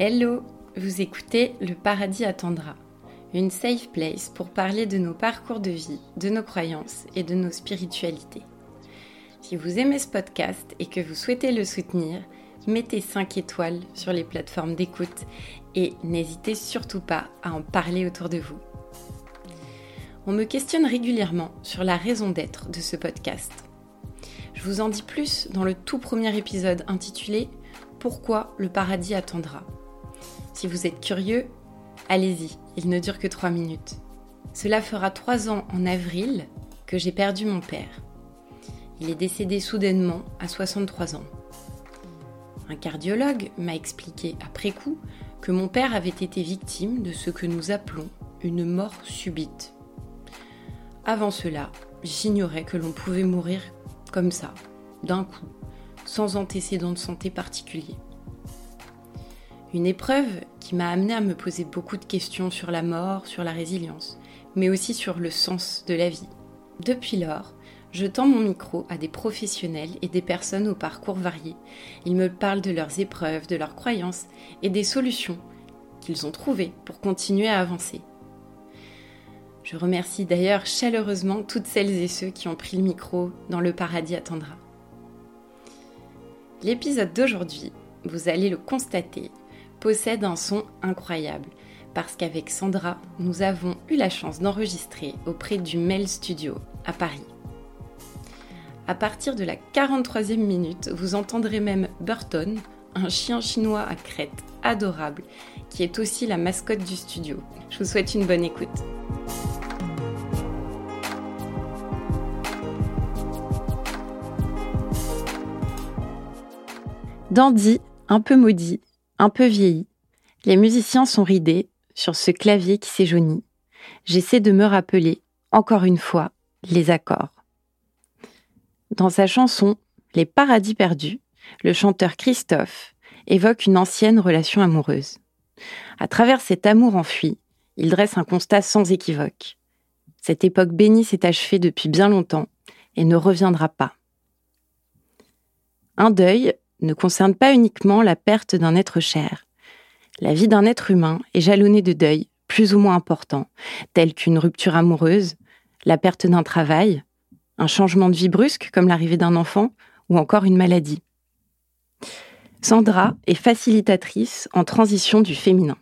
Hello, vous écoutez Le Paradis attendra, une safe place pour parler de nos parcours de vie, de nos croyances et de nos spiritualités. Si vous aimez ce podcast et que vous souhaitez le soutenir, mettez 5 étoiles sur les plateformes d'écoute et n'hésitez surtout pas à en parler autour de vous. On me questionne régulièrement sur la raison d'être de ce podcast. Je vous en dis plus dans le tout premier épisode intitulé Pourquoi le paradis attendra. Si vous êtes curieux, allez-y, il ne dure que 3 minutes. Cela fera 3 ans en avril que j'ai perdu mon père. Il est décédé soudainement à 63 ans. Un cardiologue m'a expliqué après coup que mon père avait été victime de ce que nous appelons une mort subite. Avant cela, j'ignorais que l'on pouvait mourir comme ça, d'un coup, sans antécédent de santé particulier. Une épreuve qui m'a amené à me poser beaucoup de questions sur la mort, sur la résilience, mais aussi sur le sens de la vie. Depuis lors, je tends mon micro à des professionnels et des personnes au parcours variés. Ils me parlent de leurs épreuves, de leurs croyances et des solutions qu'ils ont trouvées pour continuer à avancer. Je remercie d'ailleurs chaleureusement toutes celles et ceux qui ont pris le micro dans Le Paradis attendra. L'épisode d'aujourd'hui, vous allez le constater, possède un son incroyable parce qu'avec Sandra, nous avons eu la chance d'enregistrer auprès du Mel Studio à Paris. À partir de la 43e minute, vous entendrez même Burton, un chien chinois à crête adorable, qui est aussi la mascotte du studio. Je vous souhaite une bonne écoute. Dandy, un peu maudit, un peu vieilli, les musiciens sont ridés sur ce clavier qui s'éjaunit. J'essaie de me rappeler, encore une fois, les accords. Dans sa chanson Les paradis perdus, le chanteur Christophe évoque une ancienne relation amoureuse. À travers cet amour enfui, il dresse un constat sans équivoque. Cette époque bénie s'est achevée depuis bien longtemps et ne reviendra pas. Un deuil ne concerne pas uniquement la perte d'un être cher. La vie d'un être humain est jalonnée de deuils plus ou moins importants, tels qu'une rupture amoureuse, la perte d'un travail, un changement de vie brusque comme l'arrivée d'un enfant ou encore une maladie. Sandra est facilitatrice en transition du féminin.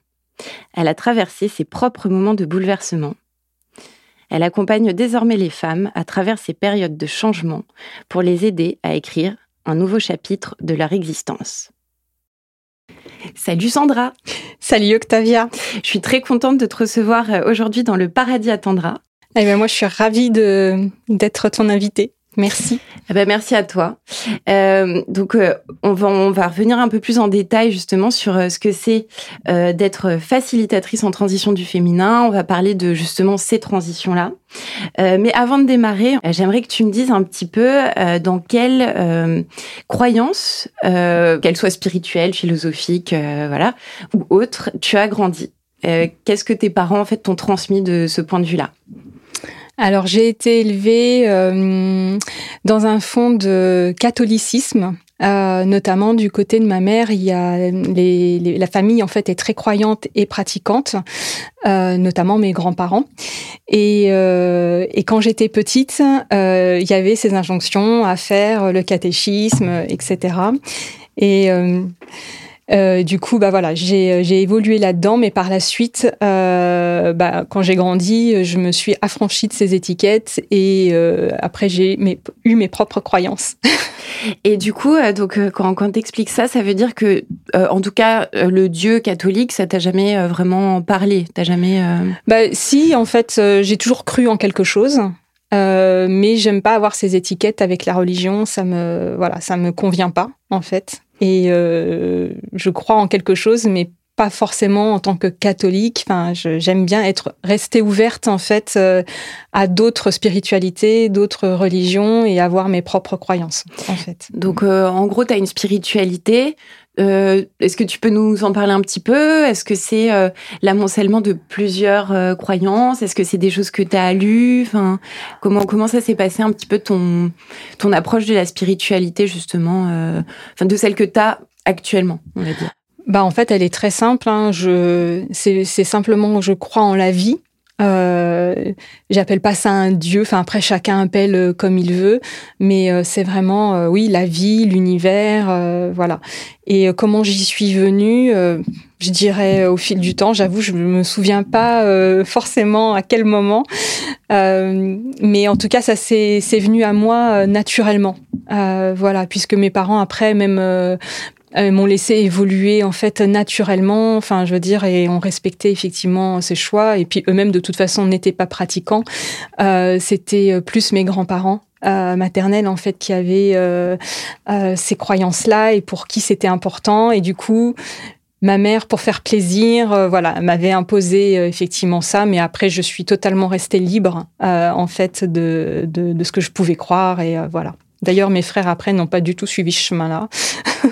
Elle a traversé ses propres moments de bouleversement. Elle accompagne désormais les femmes à travers ces périodes de changement pour les aider à écrire un nouveau chapitre de leur existence. Salut Sandra Salut Octavia Je suis très contente de te recevoir euh, aujourd'hui dans le Paradis attendra. Eh ben moi, je suis ravie d'être ton invitée. Merci. Eh ben, merci à toi. Euh, donc, euh, on, va, on va revenir un peu plus en détail justement sur euh, ce que c'est euh, d'être facilitatrice en transition du féminin. On va parler de justement ces transitions-là. Euh, mais avant de démarrer, j'aimerais que tu me dises un petit peu dans quelle croyance, qu'elle soit spirituelle, philosophique, voilà, ou autre, tu as grandi. Qu'est-ce que tes parents en fait t'ont transmis de ce point de vue-là? Alors j'ai été élevée euh, dans un fond de catholicisme. Euh, notamment du côté de ma mère, il y a les, la famille en fait est très croyante et pratiquante, euh, notamment mes grands-parents. Et, euh, et quand j'étais petite, euh, il y avait ces injonctions à faire le catéchisme, etc. Et euh, du coup, bah voilà, j'ai euh, évolué là-dedans, mais par la suite, euh, bah, quand j'ai grandi, je me suis affranchie de ces étiquettes et euh, après j'ai eu mes propres croyances. Et du coup, euh, donc quand, quand t'expliques ça, ça veut dire que, en tout cas, le Dieu catholique, ça t'a jamais vraiment parlé, t'as jamais. Bah si, en fait, j'ai toujours cru en quelque chose. Euh, mais j'aime pas avoir ces étiquettes avec la religion, ça me voilà, ça me convient pas en fait. Et euh, je crois en quelque chose, mais pas forcément en tant que catholique. Enfin, j'aime bien être restée ouverte en fait euh, à d'autres spiritualités, d'autres religions et avoir mes propres croyances en fait. Donc, euh, en gros, tu as une spiritualité. Euh, Est-ce que tu peux nous en parler un petit peu? Est-ce que c'est euh, l'amoncellement de plusieurs euh, croyances? Est-ce que c'est des choses que tu as lues? Enfin, comment, comment ça s'est passé un petit peu ton, ton approche de la spiritualité, justement, enfin, de celle que tu as actuellement, on va dire? Bah en fait, elle est très simple. Hein. Je, c'est simplement, je crois en la vie. Euh, j'appelle pas ça un dieu. Enfin après chacun appelle euh, comme il veut, mais euh, c'est vraiment oui la vie, l'univers, voilà. Et comment j'y suis venue, je dirais au fil du temps. J'avoue, je me souviens pas forcément à quel moment, mais en tout cas ça c'est venu à moi naturellement. voilà, puisque mes parents après même euh, m'ont laissé évoluer en fait naturellement, enfin je veux dire, et ont respecté effectivement ces choix. Et puis eux-mêmes de toute façon n'étaient pas pratiquants. Euh, C'était euh, plus mes grands-parents euh, maternels en fait qui avaient euh, euh, ces croyances-là et pour qui c'était important. Et du coup, ma mère, pour faire plaisir, voilà, m'avait imposé effectivement ça. Mais après, je suis totalement restée libre en fait de, de, de, ce que je pouvais croire et voilà. D'ailleurs, mes frères après n'ont pas du tout suivi ce chemin-là.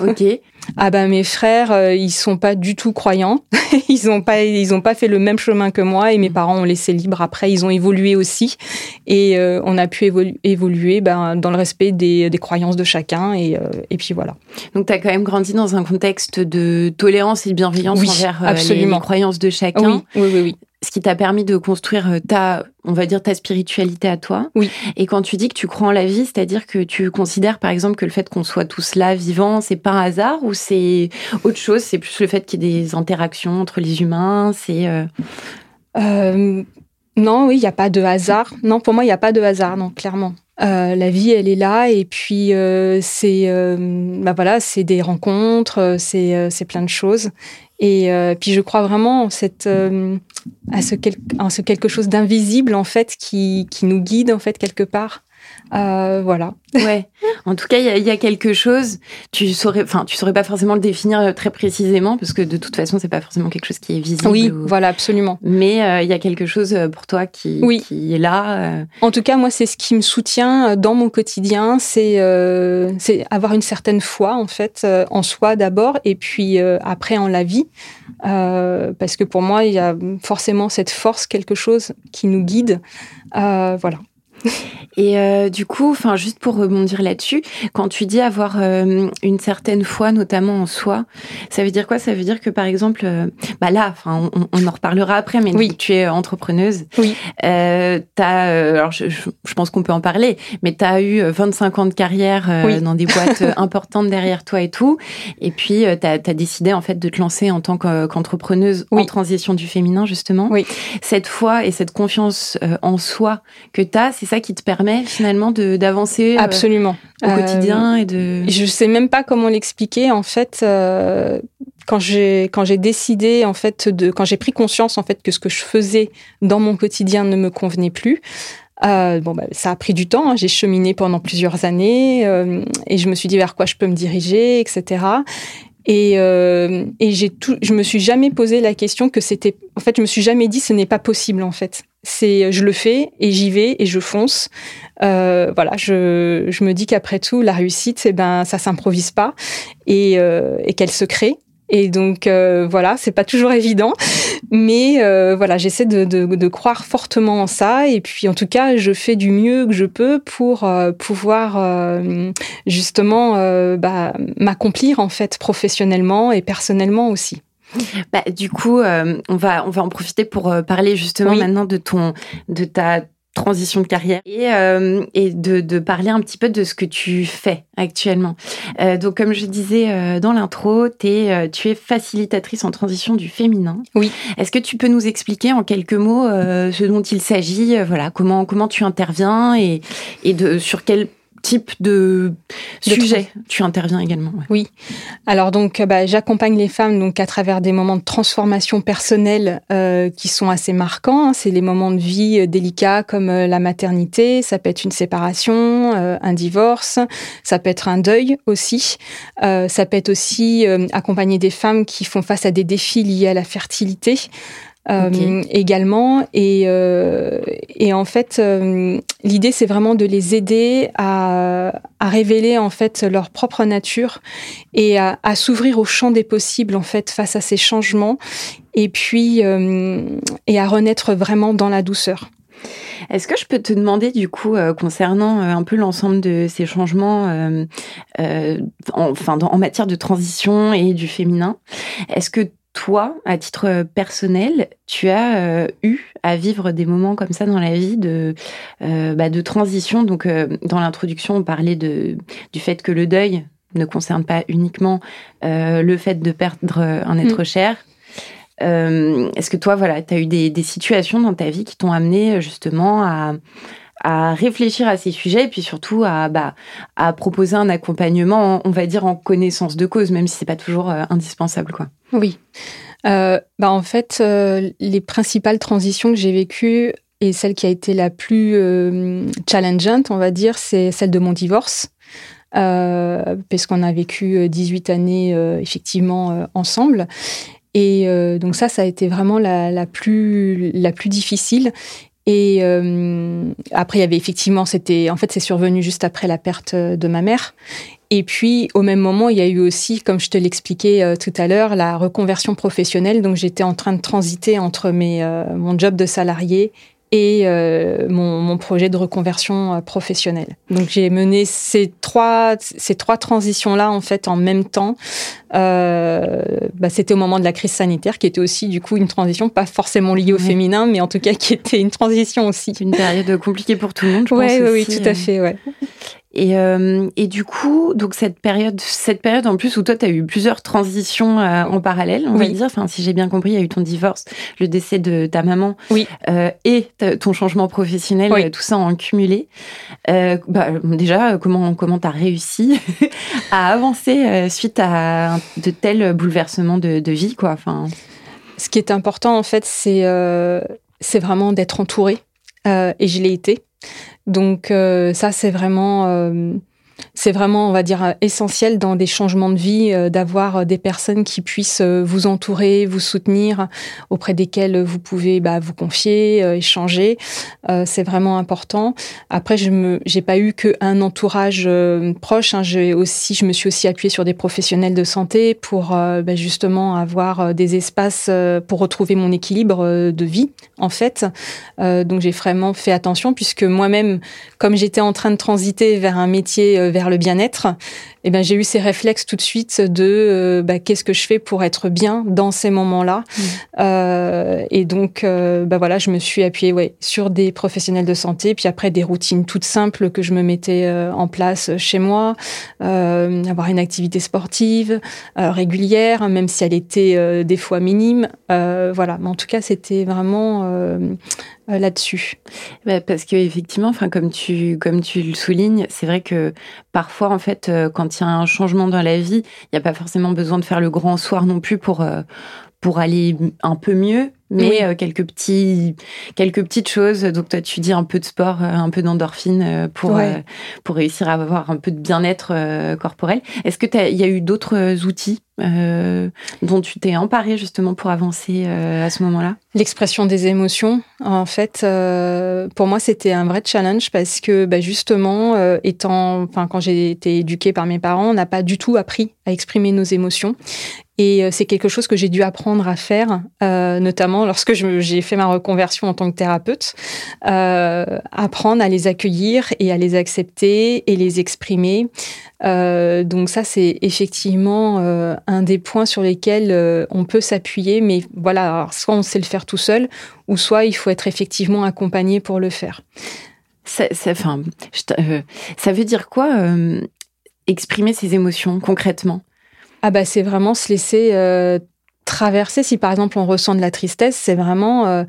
Ok. ah ben mes frères, euh, ils sont pas du tout croyants. ils ont pas, ils ont pas fait le même chemin que moi et mes mm. parents ont laissé libre. Après, ils ont évolué aussi et euh, on a pu évoluer ben, dans le respect des, des croyances de chacun et, euh, et puis voilà. Donc tu as quand même grandi dans un contexte de tolérance et de bienveillance envers absolument. Les, croyances de chacun. Oui, oui, oui. oui ce qui t'a permis de construire euh, ta, on va dire, ta spiritualité à toi. Oui. Et quand tu dis que tu crois en la vie, c'est-à-dire que tu considères, par exemple, que le fait qu'on soit tous là, vivants, c'est pas un hasard ou c'est autre chose? C'est plus le fait qu'il y ait des interactions entre les humains C'est. Euh... Euh, non, oui, il n'y a pas de hasard. Non, pour moi, il n'y a pas de hasard, non, clairement. Euh, la vie, elle est là, et puis euh, c'est, bah voilà, c'est des rencontres, c'est, c'est plein de choses. Et puis je crois vraiment cette, à ce, en ce quelque chose d'invisible en fait qui, qui nous guide en fait quelque part. Euh, voilà. Ouais. En tout cas, il y, y, a quelque chose. Tu saurais, enfin, tu saurais pas forcément le définir euh, très précisément parce que de toute façon, c'est pas forcément quelque chose qui est visible. Oui, voilà, absolument. Mais euh, il y a quelque chose pour toi qui, oui. qui est là. En tout cas, moi, c'est ce qui me soutient dans mon quotidien. C'est c'est avoir une certaine foi en fait en soi d'abord et puis après en la vie. parce que pour moi, il y a forcément cette force, quelque chose qui nous guide. voilà. Et euh, du coup, enfin, juste pour rebondir là-dessus, quand tu dis avoir euh, une certaine foi, notamment en soi, ça veut dire quoi? Ça veut dire que par exemple, euh, bah là, enfin, on, on, en reparlera après, mais oui. tu es entrepreneuse. Oui. Euh, as, alors je, je, pense qu'on peut en parler, mais tu as eu 25 ans de carrière oui. dans des boîtes importantes derrière toi et tout, et puis tu as, décidé en fait de te lancer en tant qu'entrepreneuse oui. en transition du féminin justement. Oui. Cette foi et cette confiance en soi que tu as, c'est ça qui te permet finalement d'avancer absolument euh, au quotidien et de. Je sais même pas comment l'expliquer en fait. Euh, quand j'ai quand j'ai décidé en fait de quand j'ai pris conscience en fait que ce que je faisais dans mon quotidien ne me convenait plus. Euh, bon, bah, ça a pris du temps. Hein. J'ai cheminé pendant plusieurs années euh, et je me suis dit vers quoi je peux me diriger, etc. Et, euh, et j'ai tout, je me suis jamais posé la question que c'était. En fait, je me suis jamais dit ce n'est pas possible. En fait, c'est je le fais et j'y vais et je fonce. Euh, voilà, je, je me dis qu'après tout, la réussite, eh ben ça s'improvise pas et, euh, et qu'elle se crée. Et donc euh, voilà, c'est pas toujours évident, mais euh, voilà, j'essaie de, de, de, croire fortement en ça. Et puis en tout cas, je fais du mieux que je peux pour euh, pouvoir euh, justement euh, bah, m'accomplir en fait professionnellement et personnellement aussi. Bah, du coup, euh, on va on va en profiter pour parler justement oui. maintenant de ton de ta transition de carrière et, euh, et de, de, parler un petit peu de ce que tu fais actuellement. Euh, donc, comme je disais euh, dans l'intro, es, tu es facilitatrice en transition du féminin. Oui. Est-ce que tu peux nous expliquer en quelques mots ce dont il s'agit Voilà, comment comment tu interviens et, et de sur quel type de, de sujet tu interviens également ouais. Oui. Alors donc, bah, j'accompagne les femmes donc à travers des moments de transformation personnelle euh, qui sont assez marquants. C'est les moments de vie euh, délicats comme euh, la maternité, ça peut être une séparation, euh, un divorce, ça peut être un deuil aussi. Euh, ça peut être aussi euh, accompagner des femmes qui font face à des défis liés à la fertilité. Euh, okay. également. Et, euh, et en fait, euh, l'idée, c'est vraiment de les aider à, à, révéler en fait leur propre nature et à, à s'ouvrir au champ des possibles en fait face à ces changements et puis et à renaître vraiment dans la douceur. Est-ce que je peux te demander du coup concernant un peu l'ensemble de ces changements, en, enfin en matière de transition et du féminin, est-ce que toi, à titre personnel, tu as eu à vivre des moments comme ça dans la vie de, bah, de transition. Donc, dans l'introduction, on parlait de, du fait que le deuil ne concerne pas uniquement le fait de perdre un être mm. cher, euh, est-ce que toi, voilà, tu as eu des, situations dans ta vie qui t'ont amené justement à, réfléchir à ces sujets et puis surtout à, bah, à proposer un accompagnement, on va dire, en connaissance de cause, même si c'est pas toujours euh, indispensable, quoi. Oui. Euh, bah en fait, les principales transitions que j'ai vécues et celle qui a été la plus challengeante, on va dire, c'est celle de mon divorce. puisqu'on a vécu 18 années effectivement ensemble. Et euh, donc ça, ça a été vraiment la, la plus, la plus difficile. Et euh, après, il y avait effectivement, c'était, en fait, c'est survenu juste après la perte de ma mère. Et puis, au même moment, il y a eu aussi, comme je te l'expliquais euh, tout à l'heure, la reconversion professionnelle. Donc, j'étais en train de transiter entre mes, mon job de salarié et euh, mon, mon, projet de reconversion euh, professionnelle. Donc j'ai mené ces trois ces trois transitions là en fait en même temps. Euh, bah, c'était au moment de la crise sanitaire qui était aussi du coup une transition pas forcément liée au féminin mais en tout cas qui était une transition aussi. Une période compliquée pour tout le monde, je ouais, pense. Oui, oui, tout à fait, ouais. Et, euh, et du coup, donc cette période, cette période en plus où toi, tu as eu plusieurs transitions euh, en parallèle, on va dire. Enfin, si j'ai bien compris, il y a eu ton divorce, le décès de ta maman oui. euh, et ton changement professionnel, tout ça en cumulé. Bah, déjà, comment comment t'as réussi à avancer suite à de tels bouleversements de, de vie, quoi Enfin, ce qui est important en fait, c'est c'est vraiment d'être entouré, et je l'ai été. Donc euh, ça, c'est vraiment euh, c'est vraiment, on va dire, essentiel dans des changements de vie euh, d'avoir euh, des personnes qui puissent euh, vous entourer, vous soutenir, auprès desquelles vous pouvez bah, vous confier, échanger. c'est vraiment important. Après, je j'ai pas eu qu'un entourage proche. Hein. J'ai aussi, je me suis aussi appuyée sur des professionnels de santé pour bah, justement avoir des espaces pour retrouver mon équilibre de vie, en fait. donc j'ai vraiment fait attention puisque moi-même, comme j'étais en train de transiter vers un métier vers le bien-être, eh ben j'ai eu ces réflexes tout de suite de euh, bah, qu'est-ce que je fais pour être bien dans ces moments-là. Mmh. Euh, et donc, euh, bah voilà, je me suis appuyée ouais, sur des professionnels de santé, puis après des routines toutes simples que je me mettais en place chez moi, avoir une activité sportive régulière, même si elle était des fois minime. voilà, mais en tout cas, c'était vraiment là-dessus. Bah, parce que effectivement, enfin comme tu comme tu le soulignes, c'est vrai que parfois en fait quand il y a un changement dans la vie, il n'y a pas forcément besoin de faire le grand soir non plus pour, euh, pour aller un peu mieux, mais euh, quelques petits quelques petites choses. Donc toi tu dis un peu de sport euh, un peu d'endorphine pour pour réussir à avoir un peu de bien-être corporel. Est-ce que il y a eu d'autres outils dont tu t'es emparé justement pour avancer à ce moment-là? L'expression des émotions, en fait, euh, pour moi, c'était un vrai challenge parce que, bah, justement, euh, étant, enfin, quand j'ai été éduquée par mes parents, on n'a pas du tout appris à exprimer nos émotions. Et euh, c'est quelque chose que j'ai dû apprendre à faire, euh, notamment lorsque j'ai fait ma reconversion en tant que thérapeute, euh, apprendre à les accueillir et à les accepter et les exprimer. donc ça, c'est effectivement un des points sur lesquels on peut s'appuyer, mais voilà, soit on sait le faire tout seul, ou soit il faut être effectivement accompagné pour le faire. Ça, ça, enfin, ça veut dire quoi exprimer ses émotions concrètement? Ah bah c'est vraiment se laisser euh, traverser. Si par exemple on ressent de la tristesse, c'est vraiment euh,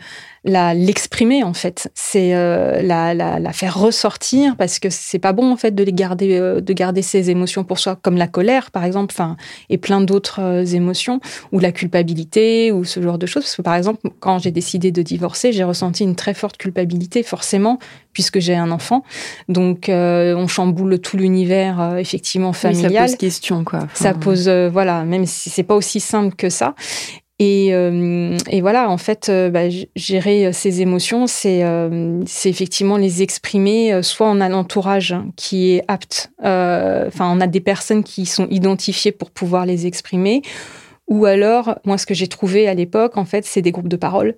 la l'exprimer en fait. C'est euh, la, la, la, faire ressortir parce que c'est pas bon en fait de les garder euh, de garder ses émotions pour soi comme la colère par exemple, enfin et plein d'autres euh, émotions ou la culpabilité ou ce genre de choses. Parce que par exemple quand j'ai décidé de divorcer, j'ai ressenti une très forte culpabilité forcément puisque j'ai un enfant. Donc on chamboule tout l'univers effectivement familial. ça pose question quoi. Ça pose voilà même si c'est pas aussi simple que ça. Et, euh, et, voilà, en fait, euh, bah, gérer euh, ces émotions, c'est c'est effectivement les exprimer. Soit on a l'entourage hein, qui est apte, enfin on a des personnes qui sont identifiées pour pouvoir les exprimer, ou alors, moi, ce que j'ai trouvé à l'époque, en fait, c'est des groupes de parole.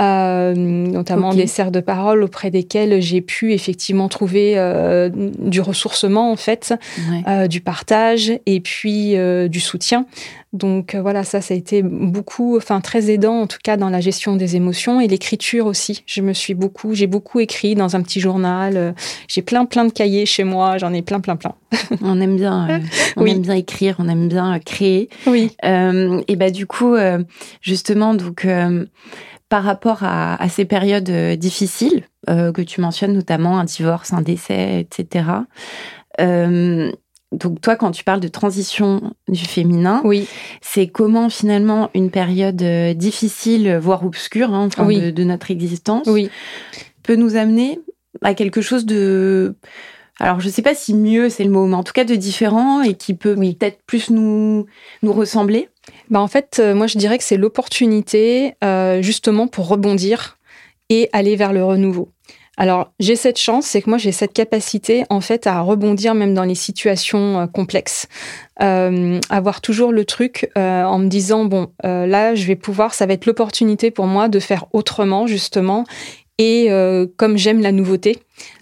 Notamment des serres de parole auprès desquelles j'ai pu effectivement trouver du ressourcement en fait, du partage et puis du soutien. Donc voilà, ça, ça a été beaucoup, enfin très aidant en tout cas dans la gestion des émotions et l'écriture aussi. Je me suis beaucoup, j'ai beaucoup écrit dans un petit journal. J'ai plein plein de cahiers chez moi, j'en ai plein plein plein. on aime bien, on aime bien écrire, on aime bien créer. Oui. et bah du coup, justement, donc par rapport à, ces périodes difficiles que tu mentionnes, notamment un divorce, un décès, etc. donc toi, quand tu parles de transition du féminin, oui. c'est comment finalement une période difficile, voire obscure, hein, de, notre existence, oui. peut nous amener à quelque chose de alors je ne sais pas si mieux c'est le mot, mais en tout cas de différent et qui peut peut-être plus nous, nous ressembler bah En fait, euh, moi je dirais que c'est l'opportunité euh, justement pour rebondir et aller vers le renouveau. Alors j'ai cette chance, c'est que moi j'ai cette capacité en fait à rebondir même dans les situations euh, complexes. avoir toujours le truc en me disant bon là je vais pouvoir, ça va être l'opportunité pour moi de faire autrement justement et euh, comme j'aime la nouveauté,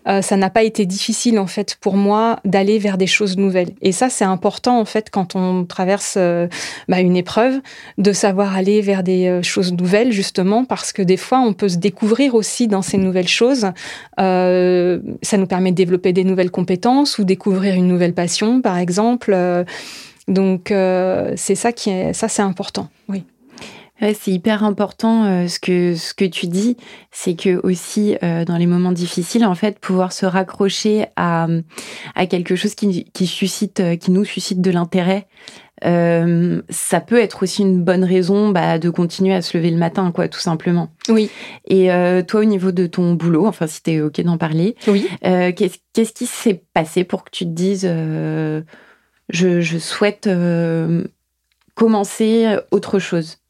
euh, ça n'a pas été difficile en fait pour moi d'aller vers des choses nouvelles. Et ça, c'est important en fait quand on traverse euh, bah, une épreuve, de savoir aller vers des choses nouvelles justement parce que des fois, on peut se découvrir aussi dans ces nouvelles choses. ça nous permet de développer des nouvelles compétences ou découvrir une nouvelle passion, par exemple. donc, c'est ça qui est, ça, c'est important. Oui c'est hyper important euh, ce que ce que tu dis, c'est que aussi euh, dans les moments difficiles, en fait, pouvoir se raccrocher à à quelque chose qui qui suscite, euh, qui nous suscite de l'intérêt. ça peut être aussi une bonne raison bah, de continuer à se lever le matin, quoi, tout simplement. Oui. Et toi, au niveau de ton boulot, enfin, si t'es ok d'en parler, oui. qu'est-ce qu'est-ce qui s'est passé pour que tu te dises, je, je souhaite commencer autre chose?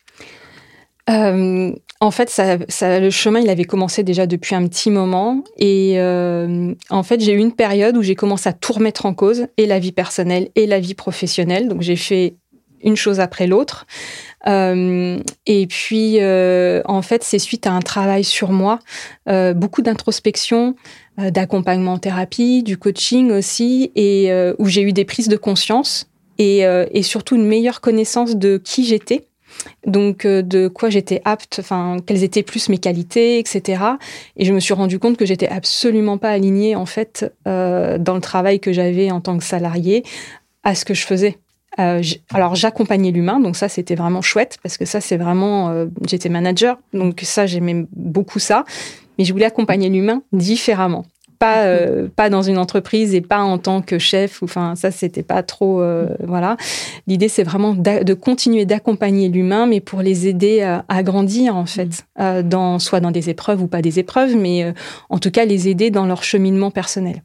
Euh, en fait, ça, ça, le chemin, il avait commencé déjà depuis un petit moment. Et euh, en fait, j'ai eu une période où j'ai commencé à tout remettre en cause, et la vie personnelle et la vie professionnelle. Donc, j'ai fait une chose après l'autre. Euh, et puis, euh, en fait, c'est suite à un travail sur moi, euh, beaucoup d'introspection, euh, d'accompagnement en thérapie, du coaching aussi, et où j'ai eu des prises de conscience et, et surtout une meilleure connaissance de qui j'étais donc euh, de quoi j'étais apte, enfin quelles étaient plus mes qualités, etc. Et je me suis rendu compte que j'étais absolument pas alignée en fait euh, dans le travail que j'avais en tant que salarié à ce que je faisais. Euh, alors j'accompagnais l'humain, donc ça c'était vraiment chouette parce que ça c'est vraiment j'étais manager, donc ça j'aimais beaucoup ça, mais je voulais accompagner l'humain différemment pas euh, pas dans une entreprise et pas en tant que chef. Enfin, ça c'était pas trop euh, voilà. L'idée c'est vraiment de continuer d'accompagner l'humain, mais pour les aider à, grandir en fait, mm. euh, dans soit dans des épreuves ou pas des épreuves, mais en tout cas les aider dans leur cheminement personnel.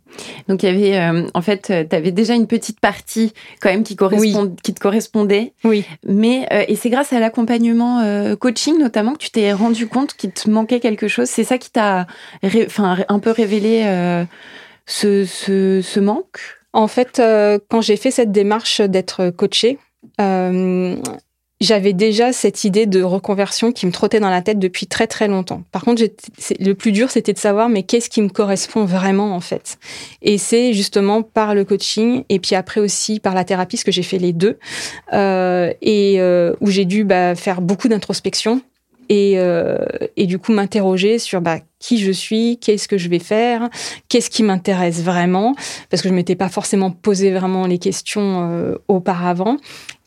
Donc il y avait en fait, tu avais déjà une petite partie quand même qui correspond, qui te correspondait. Oui. Mais et c'est grâce à l'accompagnement coaching notamment que tu t'es rendu compte qu'il te manquait quelque chose. C'est ça qui t'a enfin un peu révélé euh, ce, manque En fait, euh, quand j'ai fait cette démarche d'être coachée, euh, j'avais déjà cette idée de reconversion qui me trottait dans la tête depuis très très longtemps. Par contre, le plus dur, c'était de savoir mais qu'est-ce qui me correspond vraiment en fait? Et c'est justement par le coaching et puis après aussi par la thérapie, parce que j'ai fait les deux, et où j'ai dû bah, faire beaucoup d'introspection et, et du coup m'interroger sur bah, qui je suis, qu'est-ce que je vais faire, qu'est-ce qui m'intéresse vraiment, parce que je m'étais pas forcément posé vraiment les questions euh, auparavant.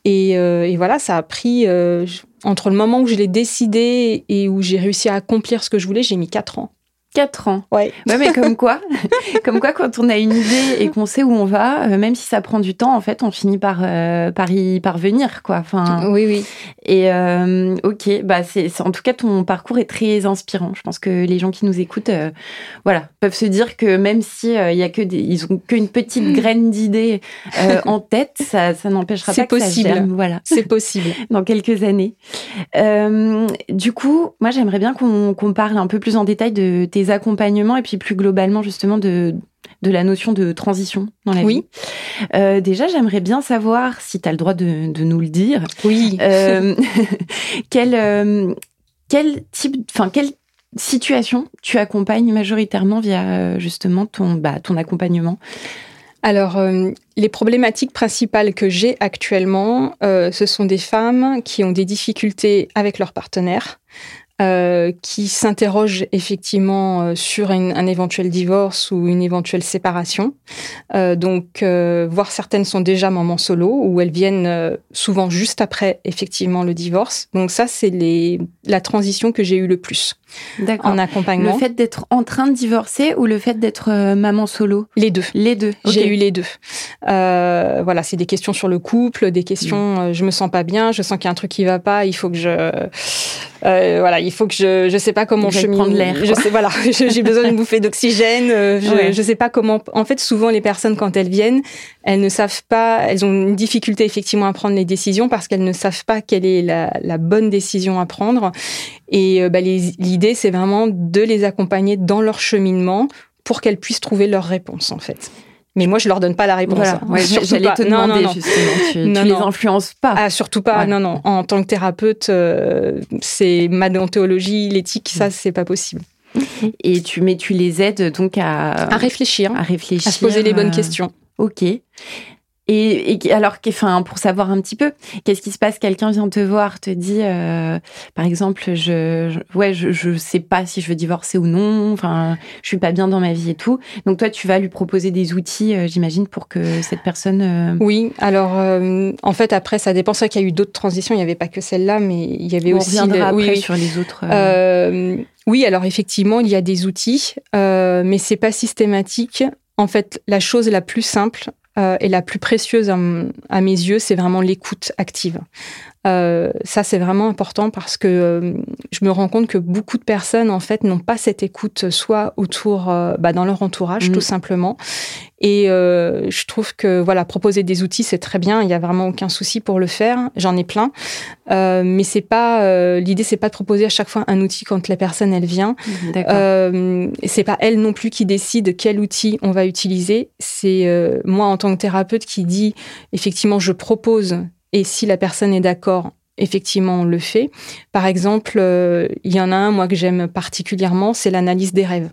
Et, euh, et, voilà, ça a pris euh, entre le moment où je l'ai décidé et où j'ai réussi à accomplir ce que je voulais, j'ai mis quatre ans. 4 ans. Ouais. ouais. mais comme quoi, comme quoi, quand on a une idée et qu'on sait où on va, euh, même si ça prend du temps, en fait, on finit par euh, par y parvenir, quoi. Enfin. Oui, oui. Et euh, ok, bah c'est en tout cas ton parcours est très inspirant. Je pense que les gens qui nous écoutent, voilà, peuvent se dire que même si il y a que des, ils ont qu'une petite graine d'idée en tête, ça ça n'empêchera pas possible. que ça germe, Voilà, c'est possible. Dans quelques années. du coup, moi, j'aimerais bien qu'on qu'on parle un peu plus en détail de tes accompagnements et puis plus globalement justement de, de la notion de transition dans la oui. vie. Euh, déjà, j'aimerais bien savoir, si tu as le droit de, de, nous le dire, oui. euh, quel, euh, quel type, enfin quel situations tu accompagnes majoritairement via justement ton, bah, ton accompagnement? Alors, euh, les problématiques principales que j'ai actuellement, euh, ce sont des femmes qui ont des difficultés avec leur partenaire, euh, qui s'interrogent effectivement euh, sur un éventuel divorce ou une éventuelle séparation. Euh, donc, euh, voire certaines sont déjà mamans solo ou elles viennent souvent juste après effectivement le divorce. Donc ça, c'est les la transition que j'ai eu le plus en accompagnement. Le fait d'être en train de divorcer ou le fait d'être maman solo? Les deux. Les deux. J'ai eu les deux. voilà, c'est des questions sur le couple, des questions. Mm. je me sens pas bien, je sens qu'il y a un truc qui va pas. Il faut que je voilà, il faut que je je sais pas comment je prendre l'air. Je sais voilà, j'ai besoin d'une bouffée d'oxygène. Euh, je, je sais pas comment. En fait, souvent les personnes quand elles viennent, elles ne savent pas. Elles ont une difficulté effectivement à prendre les décisions parce qu'elles ne savent pas quelle est la, la bonne décision à prendre. Et euh, bah, l'idée, c'est vraiment de les accompagner dans leur cheminement pour qu'elles puissent trouver leur réponse en fait. Mais moi, je leur donne pas la réponse. Voilà. Ouais, J'allais te demander non, non, justement. Tu, non, tu les influences pas. Ah, surtout pas. Non, non. En tant que thérapeute, euh, c'est ma déontologie, l'éthique, ça, c'est pas possible. Et tu, mais tu les aides donc à, à réfléchir, à réfléchir, à se poser les bonnes euh, questions. Ok. Et, et, alors, enfin, pour savoir un petit peu, qu'est-ce qui se passe? Quelqu'un vient te voir, te dit, euh, par exemple, je, je, ouais, je, je sais pas si je veux divorcer ou non. Enfin, je suis pas bien dans ma vie et tout. Donc toi, tu vas lui proposer des outils, euh, j'imagine, pour que cette personne. Euh... Oui. Alors, euh, en fait, après, ça dépend. C'est qu'il y a eu d'autres transitions. Il n'y avait pas que celle-là, mais il y avait On aussi. Reviendra de... après oui, sur les autres. Euh, oui. Alors effectivement, il y a des outils, mais c'est pas systématique. En fait, la chose la plus simple, euh, et la plus précieuse à, à mes yeux, c'est vraiment l'écoute active. Euh, ça, c'est vraiment important parce que euh, je me rends compte que beaucoup de personnes, en fait, n'ont pas cette écoute, soit autour, euh, bah, dans leur entourage, mmh. tout simplement. Et euh, je trouve que, voilà, proposer des outils, c'est très bien. Il y a vraiment aucun souci pour le faire. J'en ai plein. Euh, mais c'est pas, l'idée, c'est pas de proposer à chaque fois un outil quand la personne, elle vient. Mmh, c'est pas elle non plus qui décide quel outil on va utiliser. C'est moi, en tant que thérapeute, qui dit, effectivement, je propose et si la personne est d'accord, effectivement, on le fait. Par exemple, euh, il y en a un, moi, que j'aime particulièrement, c'est l'analyse des rêves.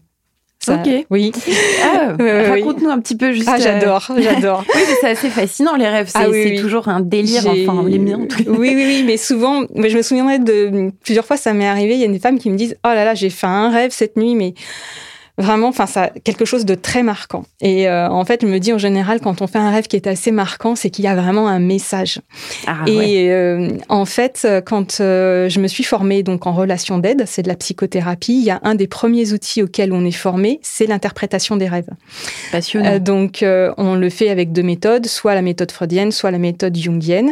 Ça, ok. Oui. Ah, Raconte-nous un petit peu juste. Ah, j'adore, j'adore. oui, mais c'est assez fascinant les rêves. C'est ah, oui, oui. toujours un délire. Enfin, les miens. oui, oui, oui, mais souvent, mais je me souviendrai de plusieurs fois, ça m'est arrivé. Il y a des femmes qui me disent, oh là là, j'ai fait un rêve cette nuit, mais vraiment, enfin, ça, quelque chose de très marquant. Et euh, en fait, je me dis en général, quand on fait un rêve qui est assez marquant, c'est qu'il y a vraiment un message. Ah, et ouais. euh, en fait, quand euh, je me suis formée donc en relation d'aide, c'est de la psychothérapie. Il y a un des premiers outils auxquels on est formé, c'est l'interprétation des rêves. Passionnant. Donc, on le fait avec deux méthodes, soit la méthode freudienne, soit la méthode jungienne.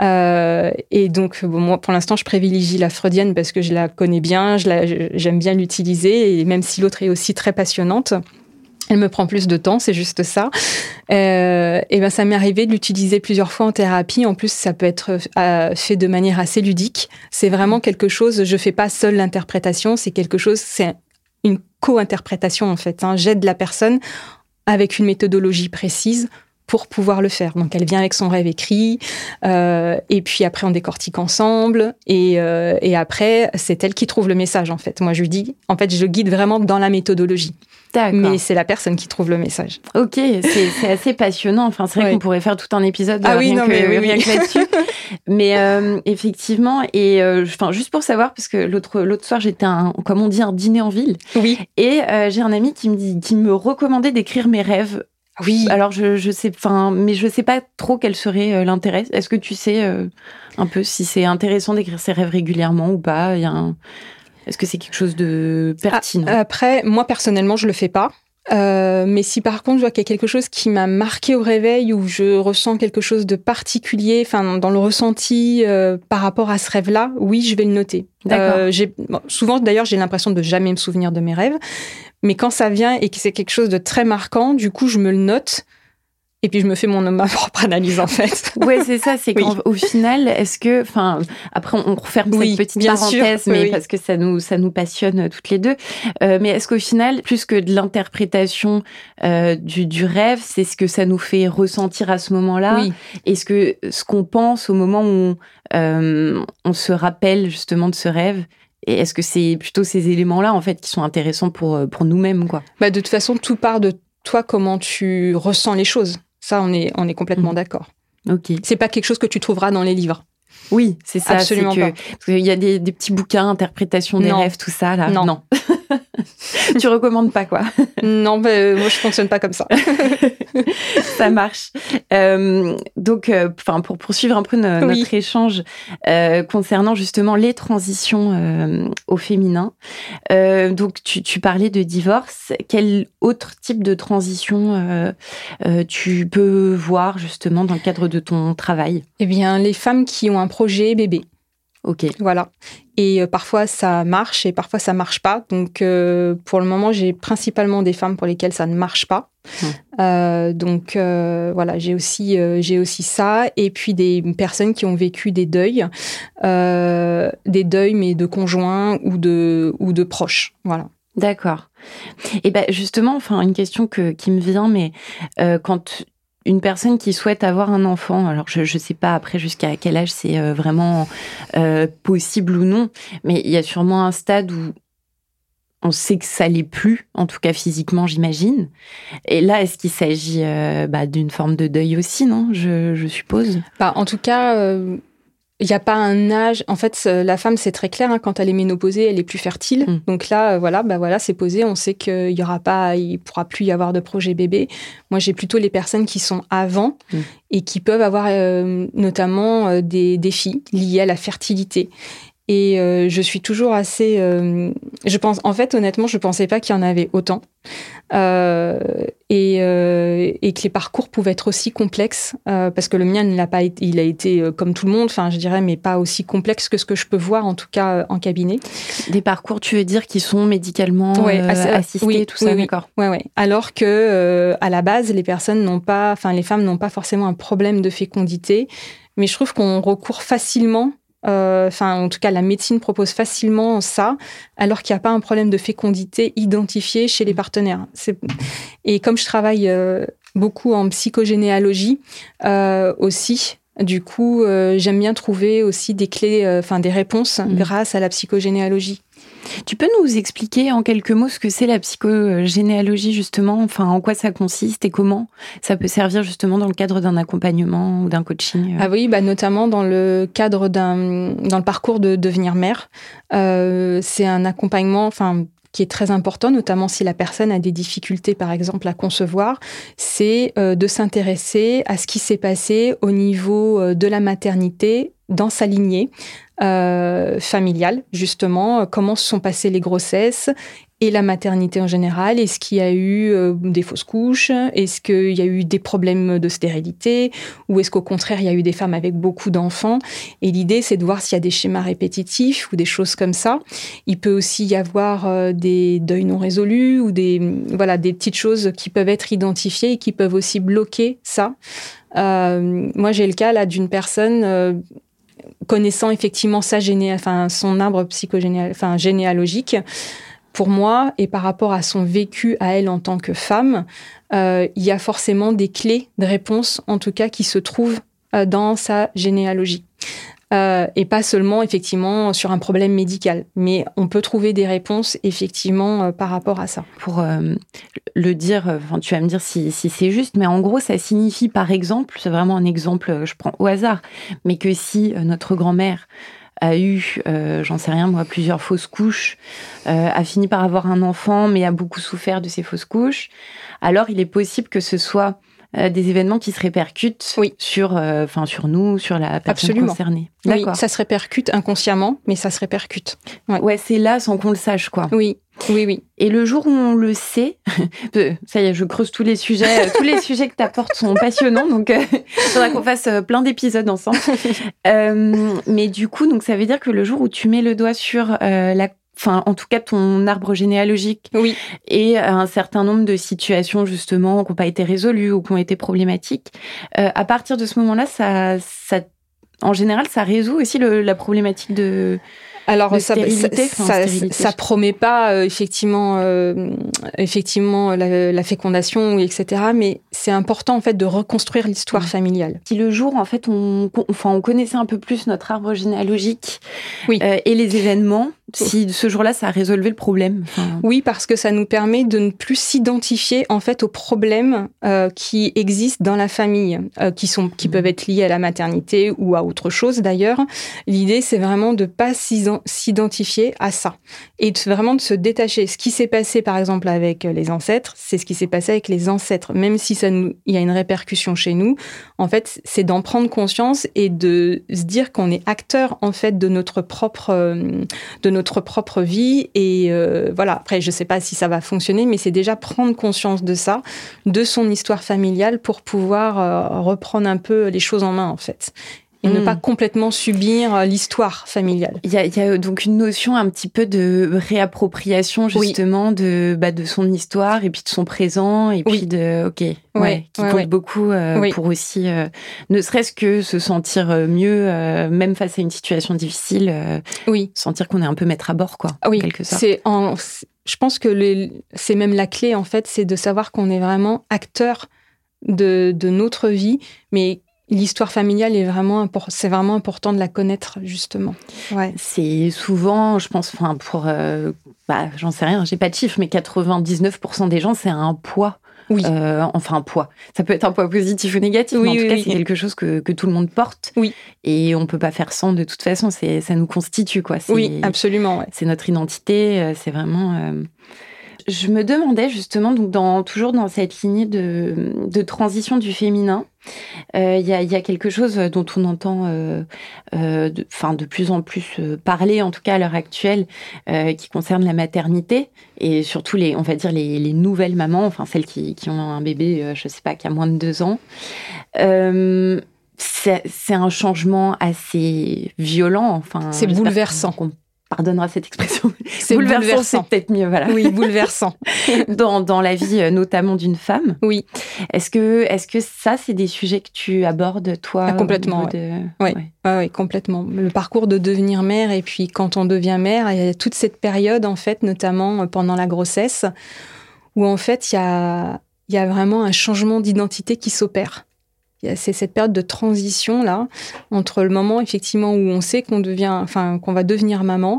Et donc, bon, moi, pour l'instant, je privilégie la freudienne parce que je la connais bien, j'aime bien l'utiliser, et même si l'autre est aussi très passionnante. Elle me prend plus de temps, c'est juste ça. Euh, et ben ça m'est arrivé de l'utiliser plusieurs fois en thérapie. En plus, ça peut être euh, fait de manière assez ludique. C'est vraiment quelque chose. Je fais pas seule l'interprétation. C'est quelque chose. C'est une co-interprétation en fait. Hein. J'aide la personne avec une méthodologie précise pour pouvoir le faire. Donc elle vient avec son rêve écrit, euh, et puis après on décortique ensemble, et, euh, et après c'est elle qui trouve le message en fait. Moi je lui dis, en fait je guide vraiment dans la méthodologie. Mais c'est la personne qui trouve le message. Ok, c'est assez passionnant. Enfin, c'est vrai qu'on pourrait faire tout un épisode ah, oui, non, que, mais oui, rien oui. que là-dessus. mais euh, effectivement, et euh, enfin juste pour savoir, parce que l'autre l'autre soir j'étais un, comme on dit, un dîner en ville. Oui. Et euh, j'ai un ami qui me dit, qui me recommandait d'écrire mes rêves oui. Alors je je sais enfin mais je sais pas trop quel serait euh, l'intérêt. Est-ce que tu sais euh, un peu si c'est intéressant d'écrire ses rêves régulièrement ou pas? Un... Est-ce que c'est quelque chose de pertinent? ah, Après, moi personnellement, je le fais pas. Euh, mais si par contre je vois qu'il y a quelque chose qui m'a marqué au réveil ou je ressens quelque chose de particulier, enfin dans le ressenti euh, par rapport à ce rêve-là, oui, je vais le noter. Euh, bon, souvent d'ailleurs j'ai l'impression de jamais me souvenir de mes rêves, mais quand ça vient et que c'est quelque chose de très marquant, du coup je me le note. Et puis je me fais mon ma propre analyse en fait. ouais, c'est ça. C'est oui. qu'au final, est-ce que, enfin, après on referme oui, cette petite parenthèse, sûr, mais oui, parce que ça nous ça nous passionne toutes les deux. Euh, mais est-ce qu'au final, plus que de l'interprétation euh, du, du rêve, c'est ce que ça nous fait ressentir à ce moment-là? Oui. Est-ce que ce qu'on pense au moment où on, euh, on se rappelle justement de ce rêve? Et est-ce que c'est plutôt ces éléments-là, en fait, qui sont intéressants pour, euh, pour nous-mêmes, quoi? Bah, De toute façon, tout part de toi, comment tu ressens les choses. Ça, on est, on est complètement mmh. d'accord. Ok. C'est pas quelque chose que tu trouveras dans les livres. Oui, c'est ça. Absolument pas. Parce qu'il y a des, petits bouquins, interprétation des rêves, tout ça, là. Non. non. tu recommandes pas, quoi. non, bah, moi, je fonctionne pas comme ça. ça marche. Euh, donc, euh, enfin, pour poursuivre un peu notre échange euh, concernant justement les transitions au féminin. donc, tu, tu, parlais de divorce. Quel autre type de transition tu peux voir justement dans le cadre de ton travail? Eh bien, les femmes qui ont un projet bébé. Ok. Voilà. Et euh, parfois ça marche et parfois ça marche pas. Donc euh, pour le moment, j'ai principalement des femmes pour lesquelles ça ne marche pas. Hum. Euh, donc voilà, j'ai aussi j'ai aussi ça et puis des personnes qui ont vécu des deuils, des deuils mais de conjoints ou de ou de proches. Voilà. D'accord. Et ben justement, enfin une question que, qui me vient, mais quand une personne qui souhaite avoir un enfant, alors je ne sais pas après jusqu'à quel âge c'est euh, vraiment euh, possible ou non, mais il y a sûrement un stade où on sait que ça l'est plus, en tout cas physiquement, j'imagine. Et là, est-ce qu'il s'agit euh, bah, d'une forme de deuil aussi, non? Je, suppose. Bah, En tout cas, il n'y a pas un âge. En fait, la femme, c'est très clair. Hein, quand elle est ménopausée, elle est plus fertile. Mm. Donc là, euh, voilà, bah voilà, c'est posé. On sait qu'il y aura pas, il pourra plus y avoir de projet bébé. Moi, j'ai plutôt les personnes qui sont avant mm. et qui peuvent avoir euh, notamment euh, des défis liés à la fertilité. Et euh, je suis toujours assez. Euh, je pense, en fait, honnêtement, je pensais pas qu'il y en avait autant. Euh, et, et, que les parcours pouvaient être aussi complexes, parce que le mien ne l'a pas été, il a été comme tout le monde, enfin, je dirais, mais pas aussi complexe que ce que je peux voir, en tout cas, en cabinet. Des parcours, tu veux dire, qui sont médicalement assistés, oui, tout ça, d'accord. Ouais, ouais. Alors que, à la base, les personnes n'ont pas, enfin, les femmes n'ont pas forcément un problème de fécondité, mais je trouve qu'on recourt facilement euh, enfin, en tout cas, la médecine propose facilement ça, alors qu'il n'y a pas un problème de fécondité identifié chez les partenaires. Et comme je travaille euh, beaucoup en psychogénéalogie euh, aussi, du coup, j'aime bien trouver aussi des clés, enfin des réponses mmh. grâce à la psychogénéalogie. Tu peux nous expliquer en quelques mots ce que c'est la psychogénéalogie justement, enfin en quoi ça consiste et comment ça peut servir justement dans le cadre d'un accompagnement ou d'un coaching Ah oui, bah notamment dans le cadre d'un dans le parcours de devenir mère. Euh, c'est un accompagnement, enfin qui est très important, notamment si la personne a des difficultés, par exemple, à concevoir, c'est euh, de s'intéresser à ce qui s'est passé au niveau euh, de la maternité dans sa lignée, euh, familiale, justement, euh, comment se sont passées les grossesses et la maternité en général. Est-ce qu'il y a eu euh, des fausses couches? Est-ce qu'il y a eu des problèmes de stérilité? Ou est-ce qu'au contraire, il y a eu des femmes avec beaucoup d'enfants? Et l'idée, c'est de voir s'il y a des schémas répétitifs ou des choses comme ça. Il peut aussi y avoir des deuils non résolus ou des, voilà, des petites choses qui peuvent être identifiées et qui peuvent aussi bloquer ça. moi, j'ai le cas là d'une personne connaissant effectivement sa géné enfin, son arbre psychogénéal, enfin, généalogique, pour moi, et par rapport à son vécu à elle en tant que femme, euh, il y a forcément des clés de réponse, en tout cas, qui se trouvent euh, dans sa généalogie. Euh, et pas seulement effectivement sur un problème médical. Mais on peut trouver des réponses effectivement euh, par rapport à ça. Pour euh, le dire, enfin, tu vas me dire si, si c'est juste, mais en gros, ça signifie par exemple, c'est vraiment un exemple, je prends au hasard, mais que si notre grand-mère a eu, j'en sais rien moi, plusieurs fausses couches, a fini par avoir un enfant, mais a beaucoup souffert de ces fausses couches, alors il est possible que ce soit euh, des événements qui se répercutent sur, euh, enfin sur nous, sur la personne Absolument. concernée. Oui, ça se répercute inconsciemment, mais ça se répercute. Ouais, c'est là sans qu'on le sache, quoi. Oui. Oui, oui. Et le jour où on le sait, ça y est, je creuse tous les sujets. Euh, tous les sujets que tu apportes sont passionnants, donc il faudra qu'on fasse plein d'épisodes ensemble. mais du coup, donc ça veut dire que le jour où tu mets le doigt sur la enfin en tout cas ton arbre généalogique oui. et un certain nombre de situations justement qui n'ont pas été résolues ou qui ont été problématiques. Euh, à partir de ce moment-là, ça, ça, en général, ça résout aussi le, la problématique de alors ça, ça, ça, promet pas euh, effectivement, euh, effectivement la, fécondation etc. Mais c'est important en fait de reconstruire l'histoire familiale. Si le jour en fait on, enfin on connaissait un peu plus notre arbre généalogique oui. Euh, et les événements, si ce jour-là, ça a résolu le problème. Oui, parce que ça nous permet de ne plus s'identifier en fait aux problèmes euh, qui existent dans la famille, euh, qui sont, qui mmh. peuvent être liés à la maternité ou à autre chose d'ailleurs. L'idée, c'est vraiment de pas s'identifier à ça et de, vraiment de se détacher. Ce qui s'est passé, par exemple, avec les ancêtres, c'est ce qui s'est passé avec les ancêtres, même si ça nous, il y a une répercussion chez nous. En fait, c'est d'en prendre conscience et de se dire qu'on est acteur en fait de notre propre, euh, de notre propre vie. Et euh, voilà. Après, je sais pas si ça va fonctionner, mais c'est déjà prendre conscience de ça, de son histoire familiale, pour pouvoir euh, reprendre un peu les choses en main en fait et ne hmm. pas complètement subir euh, l'histoire familiale. Il y, a, il y, a, donc une notion un petit peu de réappropriation justement de bah, de son histoire et puis de son présent et puis de ok ouais, qui compte beaucoup euh, pour aussi euh, ne serait-ce que se sentir mieux même face à une situation difficile oui sentir qu'on est un peu maître à bord quoi oui quelque sorte. c'est en je pense que c'est même la clé en fait c'est de savoir qu'on est vraiment acteur de, de notre vie mais l'histoire familiale est vraiment c'est vraiment important de la connaître justement. Ouais. C'est souvent, je pense, enfin pour, euh, bah, j'en sais rien, j'ai pas de chiffres, mais 99% des gens c'est un poids. Oui. Euh, enfin un poids. Ça peut être un poids positif ou négatif, oui, mais en tout cas c'est quelque chose que, que, tout le monde porte. Oui. Et on peut pas faire sans de toute façon. C'est ça nous constitue quoi. Oui, absolument. Ouais. C'est notre identité. Euh, c'est vraiment. Je me demandais justement, donc dans, toujours dans cette lignée de, de transition du féminin, euh, il y, a, y, a, quelque chose dont on entend euh, euh, de, de plus en plus euh, parler, en tout cas à l'heure actuelle, euh, qui concerne la maternité et surtout les, on va dire les, les nouvelles mamans, enfin celles qui, qui, ont un bébé, je sais pas, qui a moins de deux ans. c'est un changement assez violent, enfin. C'est bouleversant pardonnera cette expression. C'est bouleversant, c'est peut-être mieux, voilà. Oui, bouleversant. dans, dans la vie, euh, notamment d'une femme. Oui. Est-ce que, est-ce que ça, c'est des sujets que tu abordes, toi ah, Complètement. Oui, oui. complètement. Le parcours de devenir mère, et puis quand on devient mère, il y a toute cette période, en fait, notamment euh, pendant la grossesse, où en fait, il y a, il y a vraiment un changement d'identité qui s'opère c'est cette période de transition là entre le moment effectivement où on sait qu'on devient, enfin qu'on va devenir maman.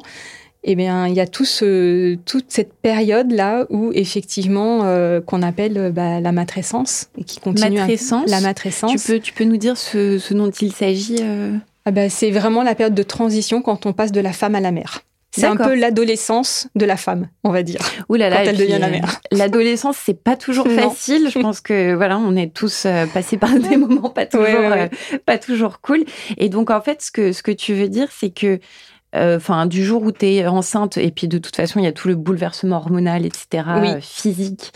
Eh bien, il y a tout ce, toute cette période là où effectivement euh, qu'on appelle bah, la matrescence et qui continue. Matrescence? la matrescence. Tu peux, tu peux nous dire ce, ce dont il s'agit euh? Ah bah, c'est vraiment la période de transition quand on passe de la femme à la mère. C'est un peu l'adolescence de la femme, on va dire. Ouh là là, quand elle devient la mère. Euh, l'adolescence, c'est pas toujours facile. Je pense que voilà, on est tous euh, passés par des moments pas toujours, euh, pas toujours cool. Et donc en fait, ce que ce que tu veux dire, c'est que enfin du jour où tu es enceinte et puis de toute façon il y a tout le bouleversement hormonal etc physique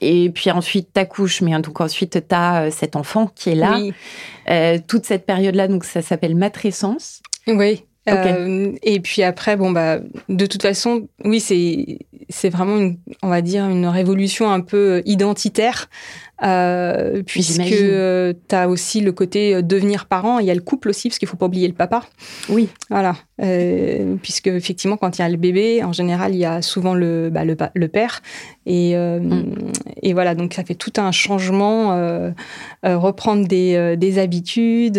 et puis ensuite t'accouches mais donc ensuite tu as cet enfant qui est là toute cette période là donc ça s'appelle matrescence oui euh, et puis après, bon bah, de toute façon, oui, c'est c'est vraiment, une, on va dire, une révolution un peu identitaire, euh, puisque euh, tu as aussi le côté euh, devenir parent. Il y a le couple aussi, parce qu'il faut pas oublier le papa. Oui. Voilà. Euh, puisque effectivement, quand il y a le bébé, en général, il y a souvent le bah, le, le, père. Et mm. et voilà, donc ça fait tout un changement, reprendre des des habitudes.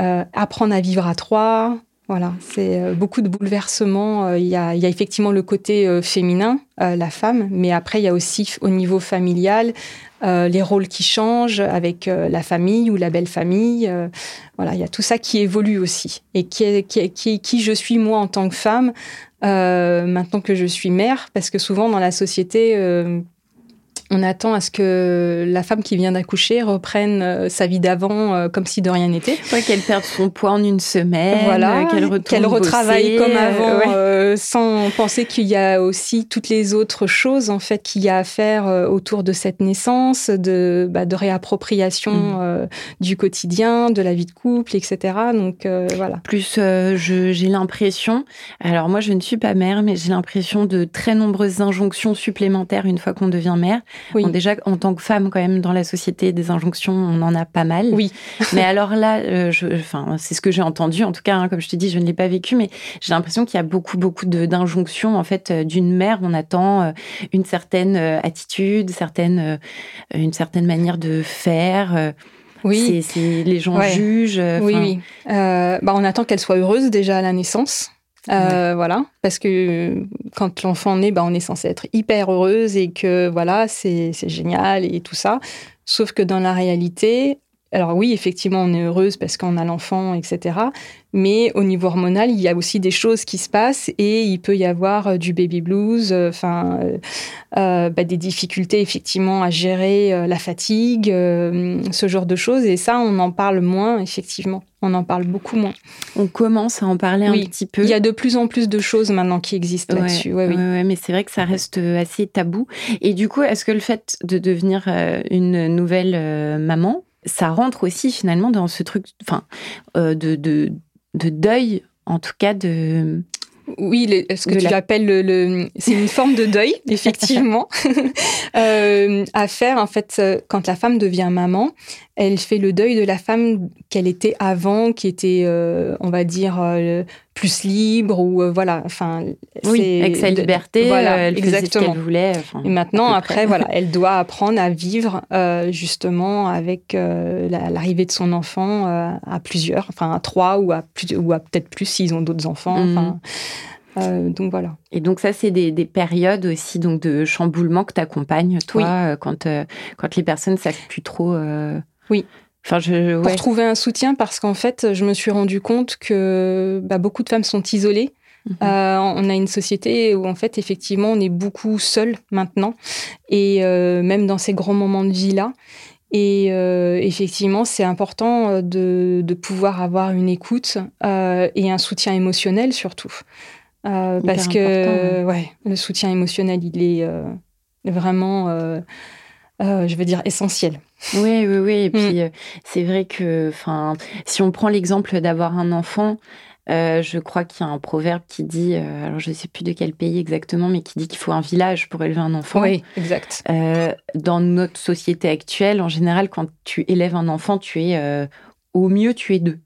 Euh, apprendre à vivre à trois. Voilà, c'est euh, beaucoup de bouleversements. Euh, il y, a, il y a effectivement le côté féminin, la femme, mais après il y a aussi au niveau familial les rôles qui changent avec la famille ou la belle famille. voilà, il y a tout ça qui évolue aussi et qui, qui, qui, qui je suis moi en tant que femme maintenant que je suis mère, parce que souvent dans la société on attend à ce que la femme qui vient d'accoucher reprenne euh, sa vie d'avant euh, comme si de rien n'était. qu'elle perde son poids en une semaine, voilà, qu'elle retravaille comme avant, euh, sans penser qu'il y a aussi toutes les autres choses en fait qu'il y a à faire autour de cette naissance, de, bah, de réappropriation mm. du quotidien, de la vie de couple, etc. Donc voilà. Plus, j'ai l'impression, alors moi je ne suis pas mère, mais j'ai l'impression de très nombreuses injonctions supplémentaires une fois qu'on devient mère. Oui. déjà, en tant que femme, quand même, dans la société, des injonctions, on en a pas mal. Oui. mais alors là, euh, je, enfin, c'est ce que j'ai entendu. En tout cas, hein, comme je te dis, je ne l'ai pas vécu, mais j'ai l'impression qu'il y a beaucoup, beaucoup d'injonctions. En fait, euh, d'une mère, on attend euh, une certaine attitude, certaine, une certaine manière de faire. Oui. Les gens jugent. Oui, oui. bah, on attend qu'elle soit heureuse déjà à la naissance. Voilà, parce que quand l'enfant naît, bah, on est censé être hyper heureuse et que voilà, c'est génial et tout ça. Sauf que dans la réalité, alors oui, effectivement, on est heureuse parce qu'on a l'enfant, etc. Mais au niveau hormonal, il y a aussi des choses qui se passent et il peut y avoir euh, du baby blues, euh, enfin, euh, bah, des difficultés effectivement à gérer la fatigue, ce genre de choses. Et ça, on en parle moins, effectivement. On en parle beaucoup moins. On commence à en parler un petit peu. Il y a de plus en plus de choses maintenant qui existent là-dessus. oui. mais c'est vrai que ça reste assez tabou. Et du coup, est-ce que le fait de devenir une nouvelle maman, ça rentre aussi finalement dans ce truc, enfin, euh, de, de, de, deuil, en tout cas de. Oui, ce que tu appelles le, c'est une forme de deuil, effectivement, euh, à faire en fait euh, quand la femme devient maman elle fait le deuil de la femme qu'elle était avant, qui était, euh, on va dire, euh, plus libre ou euh, voilà. Enfin, oui, avec sa liberté, voilà, elle exactement. Faisait ce voulait. Et maintenant, après, voilà, elle doit apprendre à vivre justement avec l'arrivée de son enfant à plusieurs, enfin à trois ou à plus ou à peut-être plus s'ils ont d'autres enfants. Mhm. Donc voilà. Et donc ça, c'est des, périodes aussi donc de chamboulement que tu accompagnes, toi, quand, quand les personnes ne savent plus trop oui. Enfin, je, Pour trouver un soutien, parce qu'en fait, je me suis rendu compte que bah, beaucoup de femmes sont isolées. Mhm. Euh, on a une société où en fait effectivement on est beaucoup seul maintenant et euh, même dans ces grands moments de vie là et euh, effectivement c'est important de, de, pouvoir avoir une écoute et un soutien émotionnel surtout parce que ouais. le soutien émotionnel il est vraiment je veux dire essentiel oui, oui, oui. Et mm. puis, euh, c'est vrai que, enfin, si on prend l'exemple d'avoir un enfant, euh, je crois qu'il y a un proverbe qui dit, euh, alors je ne sais plus de quel pays exactement, mais qui dit qu'il faut un village pour élever un enfant. Oui, exact. dans notre société actuelle, en général, quand tu élèves un enfant, tu es au mieux, tu es deux.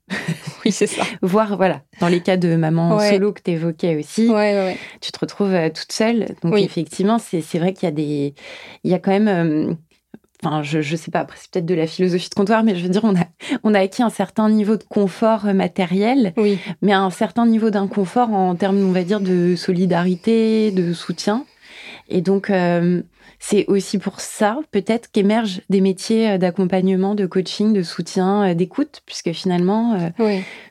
oui, c'est ça. Voire, voilà, dans les cas de maman solo que tu évoquais aussi, tu te retrouves toute seule. Donc, effectivement, c'est vrai qu'il y a des. Il y a quand même enfin, je, je sais pas, après, c'est peut-être de la philosophie de comptoir, mais je veux dire, on a, on a acquis un certain niveau de confort euh, matériel, oui. mais un certain niveau d'inconfort en termes, on va dire, de solidarité, de soutien. Et donc, euh, c'est aussi pour ça, peut-être, qu'émergent des métiers euh, d'accompagnement, de coaching, de soutien, d'écoute, puisque finalement,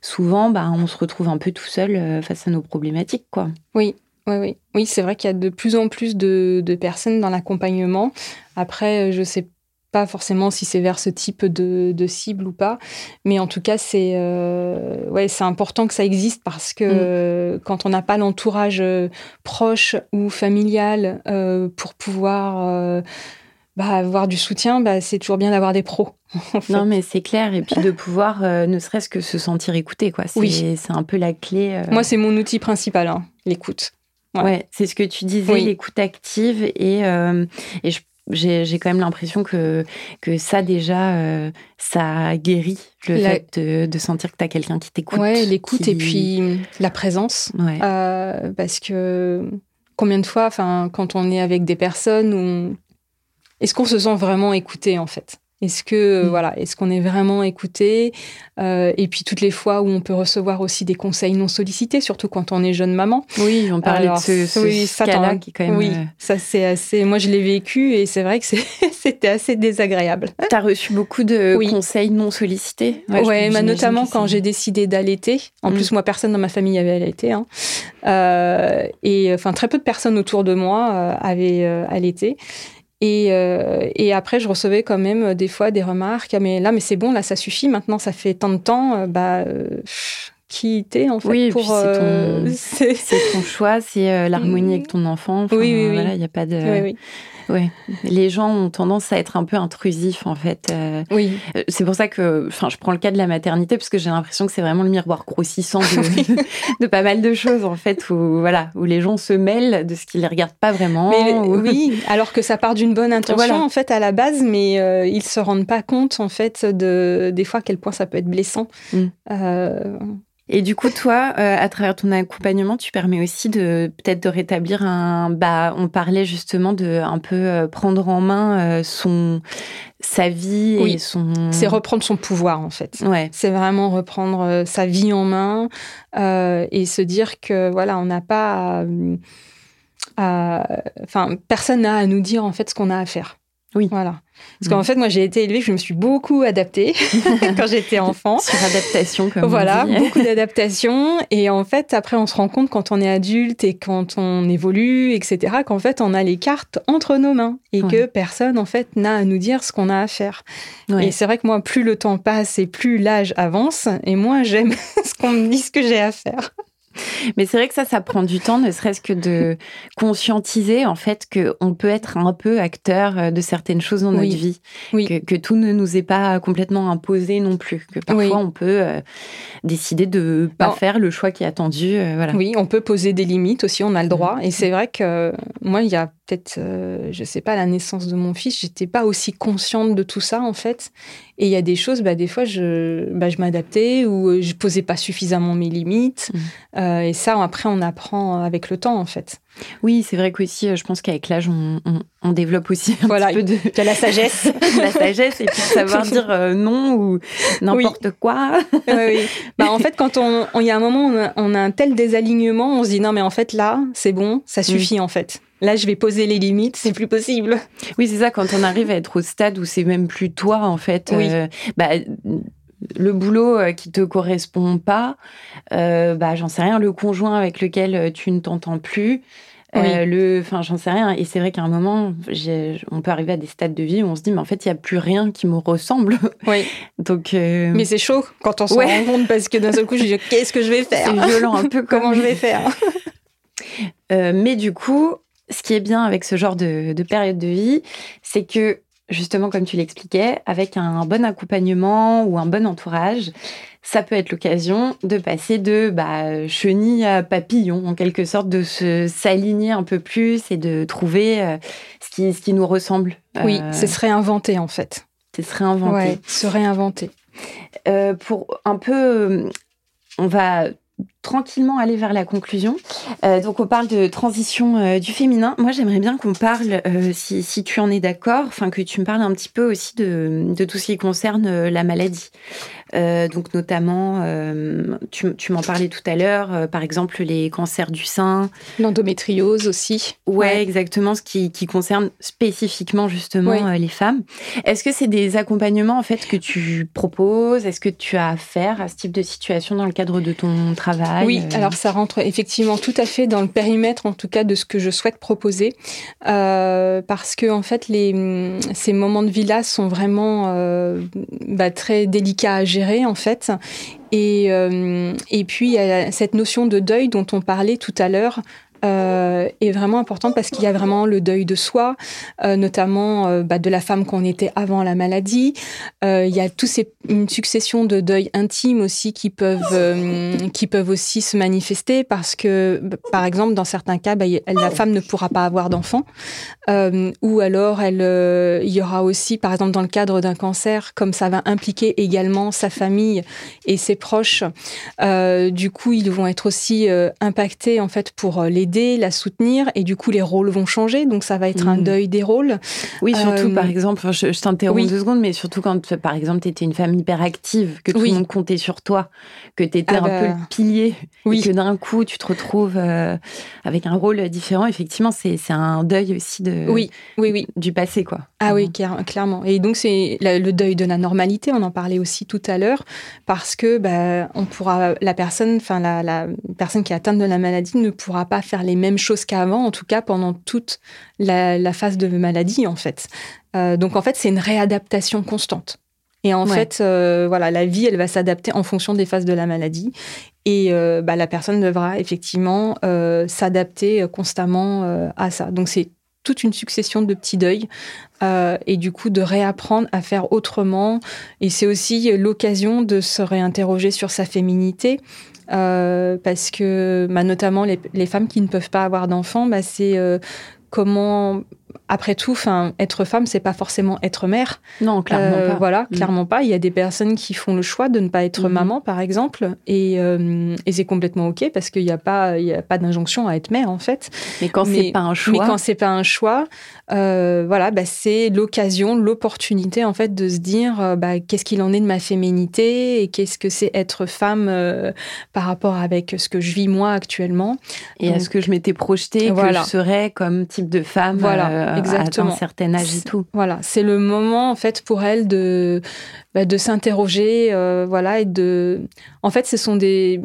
souvent, bah, on se retrouve un peu tout seul face à nos problématiques, quoi. Oui, oui, oui. oui c'est vrai qu'il y a de plus en plus de, de personnes dans l'accompagnement. Après, je sais pas forcément si c'est vers ce type de, de, cible ou pas, mais en tout cas c'est euh, ouais important que ça existe parce que mm. quand on n'a pas l'entourage euh, proche ou familial euh, pour pouvoir bah, avoir du soutien, bah, c'est toujours bien d'avoir des pros. Non mais c'est clair et puis de pouvoir ne serait-ce que se sentir écouté quoi. C'est oui. c'est un peu la clé. Moi c'est mon outil principal, hein, l'écoute. Ouais, c'est ce que tu disais, l'écoute active et, et je j'ai quand même l'impression que, que ça, déjà, euh, ça guérit le fait de, sentir que tu as quelqu'un qui t'écoute. Ouais, l'écoute et puis la présence. Euh, parce que combien de fois, quand on est avec des personnes, est-ce qu'on se sent vraiment écouté, en fait? Est-ce que mm. voilà, est-ce qu'on est vraiment écouté euh, Et puis toutes les fois où on peut recevoir aussi des conseils non sollicités, surtout quand on est jeune maman. Oui, on parlait de ce, ce oui, ça, là qui quand même. Oui, euh, ça c'est assez. Moi je l'ai vécu et c'est vrai que c'était assez désagréable. Tu as reçu beaucoup de conseils non sollicités? Ouais, ouais bah, notamment quand j'ai décidé d'allaiter. En mm. plus moi personne dans ma famille avait allaité, hein. euh, et enfin très peu de personnes autour de moi avaient allaité. Et, euh, et, après, je recevais quand même euh, des fois des remarques. Ah, mais là, mais c'est bon, là, ça suffit. Maintenant, ça fait tant de temps. Euh, bah, qui t'es en fait oui, pour. C'est ton, ton, choix, c'est l'harmonie avec ton enfant. oui, oui, oui. Voilà, il n'y a pas de. Oui, oui. Oui, les gens ont tendance à être un peu intrusifs en fait. Euh, oui. Euh, c'est pour ça que, enfin, je prends le cas de la maternité parce que j'ai l'impression que c'est vraiment le miroir grossissant de, de, pas mal de choses en fait où voilà où les gens se mêlent de ce qu'ils les regardent pas vraiment. Oui, alors que ça part d'une bonne intention en fait à la base, mais euh, ils se rendent pas compte en fait de des fois à quel point ça peut être blessant. Mm. Et du coup, toi, euh, à travers ton accompagnement, tu permets aussi de peut-être de rétablir un. Bah, on parlait justement de un peu euh, prendre en main euh, son sa vie et son. C'est reprendre son pouvoir en fait. Ouais. C'est vraiment reprendre sa vie en main et se dire que voilà, on n'a pas. Enfin, personne n'a à nous dire en fait ce qu'on a à faire. Oui. Voilà. Parce qu'en mm. fait, moi, j'ai été élevée, je me suis beaucoup adaptée quand j'étais enfant. Sur adaptation, comme Voilà, on dit. beaucoup d'adaptation. Et en fait, après, on se rend compte quand on est adulte et quand on évolue, etc., qu'en fait, on a les cartes entre nos mains et que personne, en fait, n'a à nous dire ce qu'on a à faire. Et c'est vrai que moi, plus le temps passe et plus l'âge avance, et moins j'aime ce qu'on me dit ce que j'ai à faire. Mais c'est vrai que ça, ça prend du temps, ne serait-ce que de conscientiser en fait qu'on peut être un peu acteur euh, de certaines choses dans notre vie, oui. Que, tout ne nous est pas complètement imposé non plus, que parfois on peut euh, décider de pas faire le choix qui est attendu. Euh, voilà. Oui, on peut poser des limites aussi, on a le droit. Mmh. Et c'est vrai que moi, il y a peut-être, je sais pas, la naissance de mon fils, j'étais pas aussi consciente de tout ça en fait. Et il y a des choses, bah, des fois, je, bah, je m'adaptais ou je posais pas suffisamment mes limites. Mmh. Euh, et ça, après, on apprend avec le temps, en fait. Oui, c'est vrai qu'aussi, euh, je pense qu'avec l'âge, on, développe aussi un voilà, petit peu de... de la sagesse. la sagesse et puis savoir dire euh, non ou n'importe quoi. oui, Bah, en fait, quand on, il y a un moment, on a, un tel désalignement, on se dit non, mais en fait, là, c'est bon, ça suffit, en fait. Là, je vais poser les limites, c'est plus possible. Oui, c'est ça, quand on arrive à être au stade où c'est même plus toi, en fait. Oui. bah, le boulot euh, qui te correspond pas, euh, bah j'en sais rien, le conjoint avec lequel euh, tu ne t'entends plus, le, enfin j'en sais rien. Et c'est vrai qu'à un moment, on peut arriver à des stades de vie où on se dit mais en fait il y a plus rien qui me ressemble. Oui. Donc. Mais c'est chaud quand on se rend compte parce que d'un seul coup je dis qu'est-ce que je vais faire? C'est violent un peu comment je vais faire? mais du coup, ce qui est bien avec ce genre de, de période de vie, c'est que justement, comme tu l'expliquais, avec un bon accompagnement ou un bon entourage, ça peut être l'occasion de passer de bah, chenille à papillon, en quelque sorte, de se s'aligner un peu plus et de trouver euh, ce, qui, ce qui nous ressemble. Oui, euh, c'est se réinventer en fait. C'est se réinventer. Ouais, se réinventer. Euh, pour un peu, on va tranquillement aller vers la conclusion. Euh, donc on parle de transition euh, du féminin. Moi j'aimerais bien qu'on parle, euh, si, si, tu en es d'accord, enfin que tu me parles un petit peu aussi de, de tout ce qui concerne la maladie. Euh, donc notamment, euh, tu, tu m'en parlais tout à l'heure, euh, par exemple les cancers du sein. L'endométriose aussi. Ouais, exactement, ce qui, qui, concerne spécifiquement justement les femmes. Est-ce que c'est des accompagnements en fait que tu proposes? Est-ce que tu as affaire à ce type de situation dans le cadre de ton travail? Oui, alors ça rentre effectivement tout à fait dans le périmètre en tout cas de ce que je souhaite proposer. parce que en fait, les, ces moments de vie-là sont vraiment bah, très délicats à gérer en fait. Et, euh, et puis il y a cette notion de deuil dont on parlait tout à l'heure, euh, est vraiment importante parce qu'il y a vraiment le deuil de soi, euh, notamment euh, bah, de la femme qu'on était avant la maladie. Il y a tous ces, une succession de deuils intimes aussi qui peuvent qui peuvent aussi se manifester parce que, bah, par exemple, dans certains cas, bah, la femme ne pourra pas avoir d'enfant, ou alors il y aura aussi, par exemple, dans le cadre d'un cancer, comme ça va impliquer également sa famille et ses proches, du coup, ils vont être aussi impactés en fait pour les la soutenir, et du coup les rôles vont changer, donc ça va être un mmh. deuil des rôles. Oui, surtout euh, par exemple, je, t'interromps deux secondes, mais surtout quand par exemple tu étais une femme hyper active, que tout le monde comptait sur toi, que tu étais ah un peu bah, le pilier, oui. et que d'un coup tu te retrouves euh, avec un rôle différent, effectivement c'est un deuil aussi de, oui, oui, oui. du passé. quoi. Ah oui, clairement. Et donc c'est le deuil de la normalité, on en parlait aussi tout à l'heure, parce que bah, on pourra, la personne, enfin la, la personne qui est atteinte de la maladie ne pourra pas faire les mêmes choses qu'avant, en tout cas pendant toute la, phase de maladie, en fait. Euh, donc, en fait, c'est une réadaptation constante. Et en fait, euh, voilà, la vie, elle va s'adapter en fonction des phases de la maladie. Et euh, bah, la personne devra effectivement s'adapter constamment à ça. Donc, c'est toute une succession de petits deuils et du coup de réapprendre à faire autrement. Et c'est aussi l'occasion de se réinterroger sur sa féminité, euh, parce que bah, notamment les, les, femmes qui ne peuvent pas avoir d'enfants, bah, c'est euh, comment après tout, enfin, être femme, c'est pas forcément être mère. Non, clairement Euh, pas. Voilà, Mm. clairement pas. Il y a des personnes qui font le choix de ne pas être Mhm. maman, par exemple, et, euh, et c'est complètement ok parce qu'il n'y a pas, il y a pas d'injonction à être mère en fait. Mais quand c'est pas un choix, Mais quand c'est pas un choix, euh, voilà, bah, c'est l'occasion, l'opportunité en fait de se dire, bah, qu'est-ce qu'il en est de ma féminité et qu'est-ce que c'est être femme par rapport avec ce que je vis moi actuellement. et est-ce que je m'étais projetée Voilà. que je serais comme type de femme Voilà, exactement. à un certain âge et tout Voilà, c'est le moment en fait pour elle de bah, de s'interroger, euh, voilà, et de. En fait, ce sont des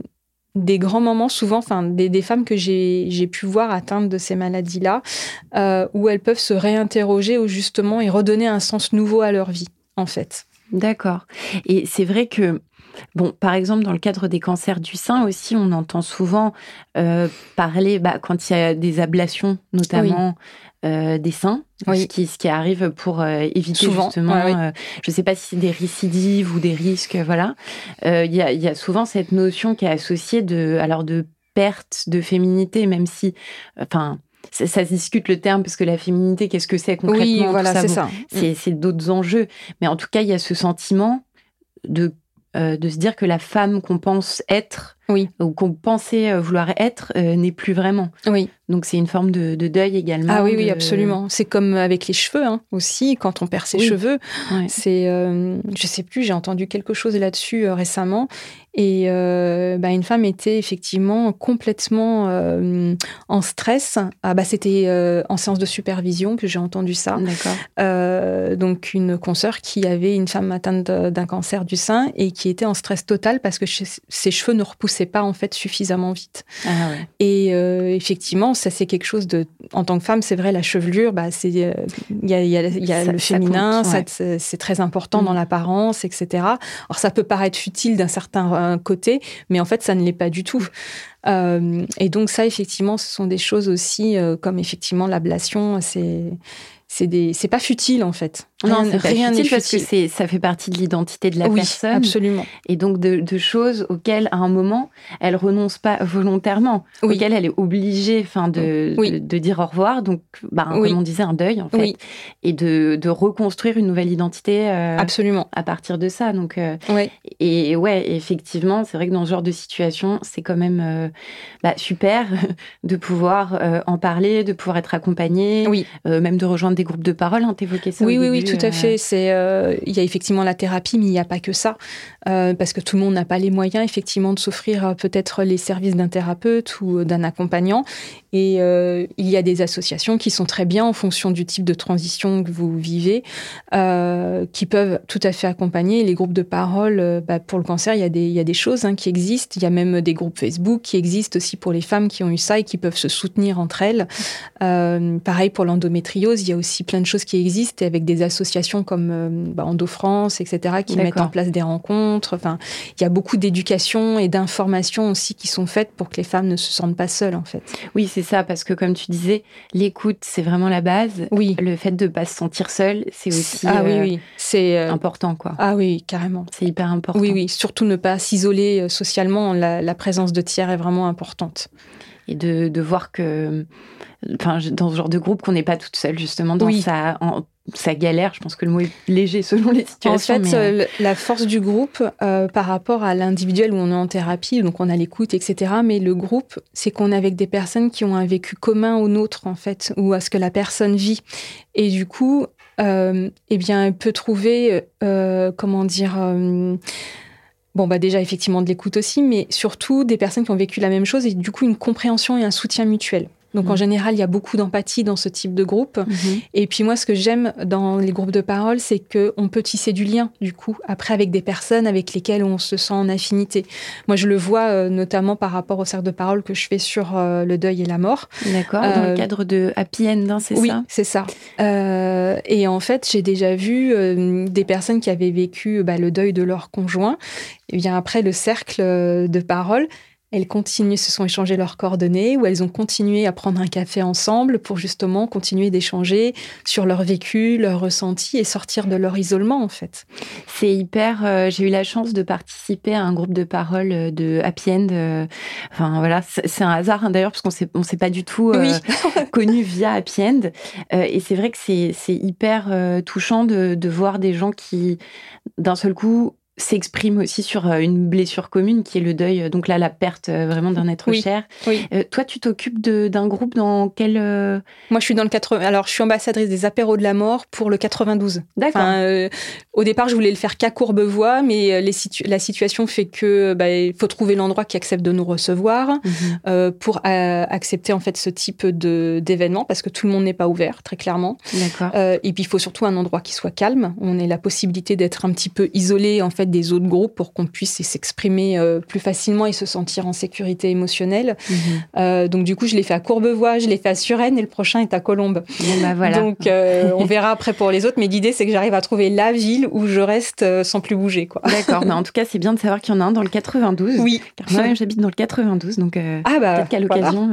des grands moments souvent, enfin des, des femmes que j'ai pu voir atteintes de ces maladies-là, euh, où elles peuvent se réinterroger ou justement et redonner un sens nouveau à leur vie, en fait. D'accord. Et c'est vrai que, bon, par exemple, dans le cadre des cancers du sein aussi, on entend souvent euh, parler, bah, quand il y a des ablations, notamment euh, des seins, Oui. ce, qui, ce qui arrive pour euh, éviter Souvent, justement, ouais, oui. euh, je ne sais pas si c'est des récidives ou des risques, voilà. Il y, a, il y a souvent cette notion qui est associée de, alors de perte de féminité, même si, enfin, ça, ça se discute le terme parce que la féminité, qu'est-ce que c'est concrètement Oui, voilà, c'est ça. c'est c'est d'autres enjeux. Mais en tout cas, il y a ce sentiment de, euh, de se dire que la femme qu'on pense être, Oui. ou qu'on pensait euh, vouloir être, euh, n'est plus vraiment. Oui. Donc c'est une forme de, de deuil également. Ah oui, oui, absolument. C'est comme avec les cheveux hein, aussi, quand on perd ses Oui. cheveux. Ouais. C'est, euh, je sais plus, j'ai entendu quelque chose là-dessus euh, récemment. Et euh, bah, une femme était effectivement complètement euh, en stress. Ah, bah, c'était euh, en séance de supervision que j'ai entendu ça. Donc une consoeur qui avait une femme atteinte d'un cancer du sein et qui était en stress total parce que ses cheveux ne repoussaient pas en fait suffisamment vite. Ah ouais. Et effectivement, ça c'est quelque chose de, en tant que femme, c'est vrai, la chevelure, bah il y a, y a- y a Ça- le féminin, ouais. c'est- très important Mm. dans l'apparence, etc. Alors ça peut paraître futile d'un certain côté, mais en fait ça ne l'est pas du tout. Euh, et donc ça, effectivement, ce sont des choses aussi euh, comme effectivement l'ablation, c'est c'est des, c'est pas futile en fait. Non, Rien- c'est pas rien n'est futile parce que c'est, ça fait partie de l'identité de la oui, personne. absolument. Et donc de, de choses auxquelles, à un moment, elle renonce pas volontairement, Oui. auxquelles elle est obligée enfin, de, Oui. de, de dire au revoir. Donc, bah, comme on disait, un deuil, en fait. Oui, Et de, de reconstruire une nouvelle identité euh, absolument. à partir de ça. Donc, euh, Ouais. et ouais, effectivement, c'est vrai que dans ce genre de situation, c'est quand même euh, bah, super de pouvoir euh, en parler, de pouvoir être accompagné, Oui. même de rejoindre des groupes de parole. Hein, T'évoquais ça au Oui, oui, oui, tout à euh, fait. C'est, euh, il y a effectivement la thérapie, mais il n'y a pas que ça, Euh, parce que tout le monde n'a pas les moyens effectivement de s'offrir peut-être les services d'un thérapeute ou d'un accompagnant. Et euh, il y a des associations qui sont très bien en fonction du type de transition que vous vivez, euh, qui peuvent tout à fait accompagner. Les groupes de parole, euh, bah, pour le cancer, il y a des, il y a des choses hein, qui existent. Il y a même des groupes Facebook qui existent aussi pour les femmes qui ont eu ça et qui peuvent se soutenir entre elles. Pareil pour l'endométriose, il y a aussi plein de choses qui existent et avec des associations comme bah, Endo France, etc., qui mettent en place des rencontres. Enfin, il y a beaucoup d'éducation et d'informations aussi qui sont faites pour que les femmes ne se sentent pas seules, en fait. Oui, c'est ça, parce que comme tu disais, l'écoute, c'est vraiment la base. Oui. Le fait de ne pas se sentir seul, c'est aussi ah euh, oui, c'est euh, important, quoi. ah oui, carrément. C'est hyper important. Oui, oui, surtout ne pas s'isoler euh, socialement. La, la présence de tiers est vraiment importante. Et de, de voir que, enfin, dans ce genre de groupe, qu'on n'est pas toute seule, justement, dans Oui. sa, en- sa galère. Je pense que le mot est léger selon les situations. En fait, mais, euh, euh, la force du groupe euh, par rapport à l'individuel où on est en thérapie, donc on a l'écoute, etc. Mais le groupe, c'est qu'on est avec des personnes qui ont un vécu commun au nôtre, en fait, ou à ce que la personne vit. Et du coup, euh, eh bien, elle peut trouver, comment dire. Bon, bah déjà, effectivement, de l'écoute aussi, mais surtout des personnes qui ont vécu la même chose et du coup, une compréhension et un soutien mutuel. Donc, en Mhm. général, il y a beaucoup d'empathie dans ce type de groupe. mhm. Et puis moi, ce que j'aime dans les groupes de parole, c'est que on peut tisser du lien, du coup, après avec des personnes avec lesquelles on se sent en affinité. Moi, je le vois euh, notamment par rapport au cercle de parole que je fais sur euh, le deuil et la mort. D'accord. Dans Euh, le cadre de Happy End, hein, c'est oui, ça? c'est ça. Euh, et en fait, j'ai déjà vu euh, des personnes qui avaient vécu bah, le deuil de leur conjoint. Et bien après le cercle euh, de parole, elles continuent, se sont échangées leurs coordonnées, ou elles ont continué à prendre un café ensemble pour justement continuer d'échanger sur leur vécu, leur ressenti et sortir de leur isolement en fait. C'est hyper. Euh, j'ai eu la chance de participer à un groupe de parole euh, de Happy End. Euh, enfin voilà, c'est un hasard hein, d'ailleurs parce qu'on s'est on s'est pas du tout connu via Happy End. et c'est vrai que c'est hyper touchant de, de voir des gens qui d'un seul coup s'exprime aussi sur euh, une blessure commune qui est le deuil, euh, donc là la perte euh, vraiment d'un être cher. Oui. toi, tu t'occupes d'un groupe dans quel Moi, je suis dans le 80. Alors, je suis ambassadrice des apéros de la mort pour le 92. D'accord. au départ, je voulais le faire qu'à Courbevoie, mais les la situation fait que bah, il faut trouver l'endroit qui accepte de nous recevoir mhm. pour accepter en fait ce type de d'événement parce que tout le monde n'est pas ouvert, très clairement. D'accord. et puis, il faut surtout un endroit qui soit calme. On ait la possibilité d'être un petit peu isolé en fait des autres groupes pour qu'on puisse s'exprimer euh, plus facilement et se sentir en sécurité émotionnelle. Mhm. Euh, donc du coup, je l'ai fait à Courbevoie, je l'ai fait à Suresnes et le prochain est à Colombes. bah voilà. Donc euh, on verra après pour les autres, mais l'idée c'est que j'arrive à trouver la ville où je reste sans plus bouger. D'accord, mais en tout cas c'est bien de savoir qu'il y en a un dans le 92. Oui. Car moi j'habite dans le 92, donc ah bah, peut-être qu'à l'occasion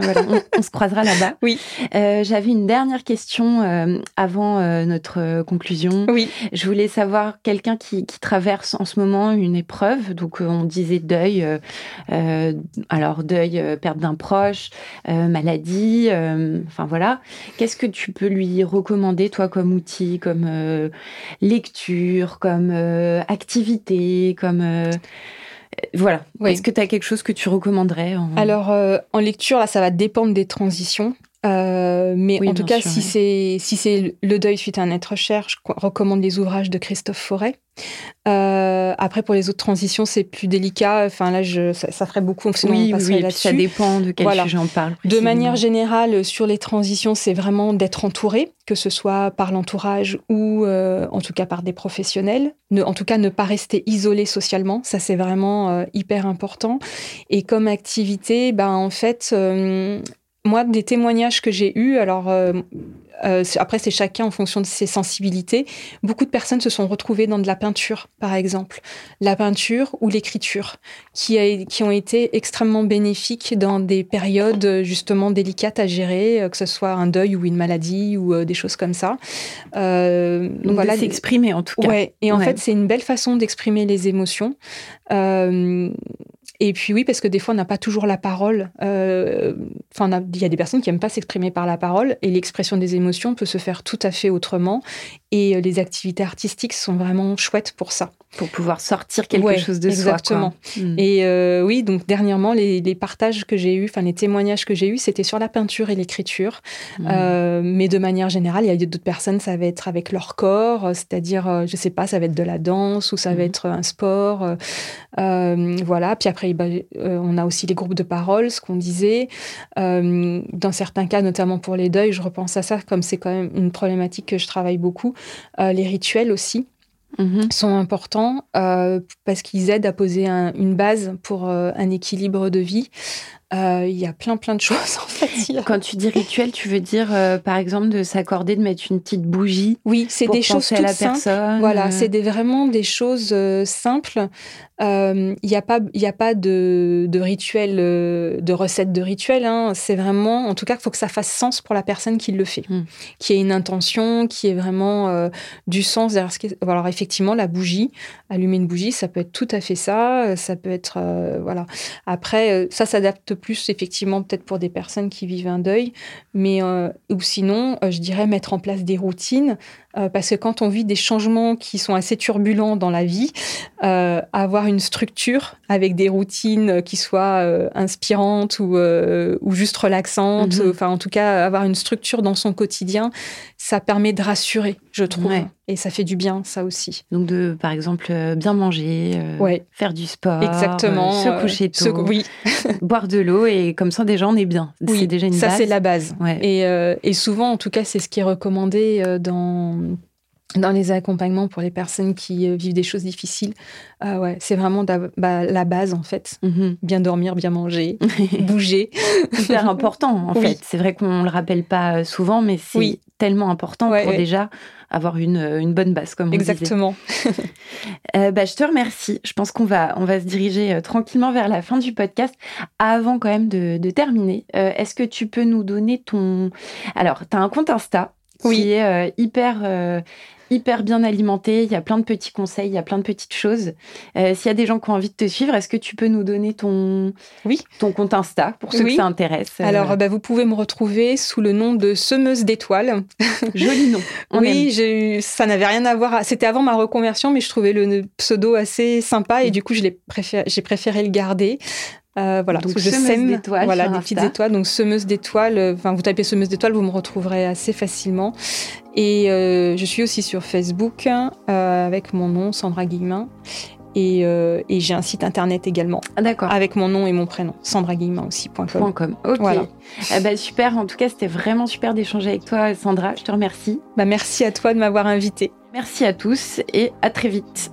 on, se croisera là-bas. Oui. J'avais une dernière question avant notre conclusion. Oui. Je voulais savoir quelqu'un qui, qui traverse en ce moment une épreuve. Donc, euh, on disait deuil. Euh, euh, alors, deuil, perte d'un proche, maladie. enfin, voilà. Qu'est-ce que tu peux lui recommander, toi, comme outil, comme lecture, comme activité, comme. Voilà. Est-ce que tu as quelque chose que tu recommanderais Alors, en lecture, là, ça va dépendre des transitions. Mais en tout cas, si c'est si c'est le deuil suite à un être cher, je recommande les ouvrages de Christophe Forêt. Euh, après, pour les autres transitions, c'est plus délicat. Enfin, là, je, ça, ferait beaucoup. oui, oui, ça dépend de quel sujet on parle. De manière générale, sur les transitions, c'est vraiment d'être entouré, que ce soit par l'entourage ou euh, en tout cas par des professionnels. Ne, en tout cas, ne pas rester isolé socialement. Ça, c'est vraiment euh, hyper important. Et comme activité, ben, en fait, moi, des témoignages que j'ai eus, alors euh, après, c'est chacun en fonction de ses sensibilités. Beaucoup de personnes se sont retrouvées dans de la peinture, par exemple. La peinture ou l'écriture, qui, qui ont été extrêmement bénéfiques dans des périodes justement délicates à gérer, euh, que ce soit un deuil ou une maladie ou euh, des choses comme ça. donc, voilà, s'exprimer en tout cas. Ouais, et en fait, c'est une belle façon d'exprimer les émotions. Et puis oui, parce que des fois, on n'a pas toujours la parole. Euh, enfin, il y a des personnes qui n'aiment pas s'exprimer par la parole, et l'expression des émotions peut se faire tout à fait autrement. Et euh, les activités artistiques sont vraiment chouettes pour ça. Pour pouvoir sortir quelque chose de soi. Exactement. Hmm. Et euh, oui, donc dernièrement, les, partages que j'ai eus, enfin les témoignages que j'ai eus, c'était sur la peinture et l'écriture. Hmm. mais de manière générale, il y a d'autres personnes, ça va être avec leur corps, c'est-à-dire, je sais pas, ça va être de la danse ou ça va hmm. être un sport. voilà. Puis après, bah, euh, on a aussi les groupes de parole, ce qu'on disait. Euh, dans certains cas, notamment pour les deuils, je repense à ça, comme c'est quand même une problématique que je travaille beaucoup. Euh, les rituels aussi. Mhm. sont importants parce qu'ils aident à poser une base pour un équilibre de vie. Il y a plein plein de choses en fait. Quand tu dis rituel, tu veux dire par exemple de s'accorder de mettre une petite bougie. Oui, c'est des choses à la personne. Voilà, c'est vraiment des choses simples il euh, n'y a pas, y a pas de, de rituel, euh, de recette de rituel. Hein. C'est vraiment, en tout cas, il faut que ça fasse sens pour la personne qui le fait, hmm. qui ait une intention, qui ait vraiment euh, du sens derrière ce qui Alors effectivement, la bougie, allumer une bougie, ça peut être tout à fait ça. Ça peut être, voilà. Après, ça s'adapte plus effectivement peut-être pour des personnes qui vivent un deuil, mais ou sinon, je dirais mettre en place des routines. Euh, parce que quand on vit des changements qui sont assez turbulents dans la vie, euh, avoir une structure avec des routines qui soient euh, inspirantes ou, ou, juste relaxantes, mhm. enfin en tout cas avoir une structure dans son quotidien, ça permet de rassurer, je trouve. Et ça fait du bien, ça aussi. Donc de, par exemple, bien manger, faire du sport, Exactement, se coucher tôt, oui. boire de l'eau et comme ça déjà on est bien. Oui, c'est déjà une ça base. c'est la base. Et, et, souvent, en tout cas, c'est ce qui est recommandé dans dans les accompagnements pour les personnes qui euh, vivent des choses difficiles. Euh, ouais, c'est vraiment bah, la base en fait. Mhm. Bien dormir, bien manger, bouger. Hyper important en fait. C'est vrai qu'on le rappelle pas euh, souvent, mais c'est tellement important pour déjà avoir une, une, bonne base, comme on Exactement. bah, je te remercie. Je pense qu'on va, on va se diriger tranquillement vers la fin du podcast. Avant quand même de, de terminer, est-ce que tu peux nous donner ton... Alors, tu as un compte Insta qui est hyper hyper bien alimenté. Il y a plein de petits conseils, il y a plein de petites choses. Euh, s'il y a des gens qui ont envie de te suivre, est-ce que tu peux nous donner ton, oui. ton compte Insta pour ceux que ça intéresse euh, Alors, bah, vous pouvez me retrouver sous le nom de Semeuse d'étoiles. Joli nom. oui, ça n'avait rien à voir. C'était avant ma reconversion, mais je trouvais le pseudo assez sympa et mm. du coup, j'ai préféré, préféré le garder. Euh, voilà, donc je sème voilà des petites étoiles. Donc semeuse d'étoiles. Enfin, vous tapez semeuse d'étoiles, vous me retrouverez assez facilement. Et euh, je suis aussi sur Facebook avec mon nom Sandra Guillemin. Et, et j'ai un site internet également. Ah, d'accord. Avec mon nom et mon prénom. Sandra Guillemin aussi. .com. Ok. Voilà. Eh ben, super. En tout cas, c'était vraiment super d'échanger avec toi, Sandra. Je te remercie. Bah, merci à toi de m'avoir invité. Merci à tous et à très vite.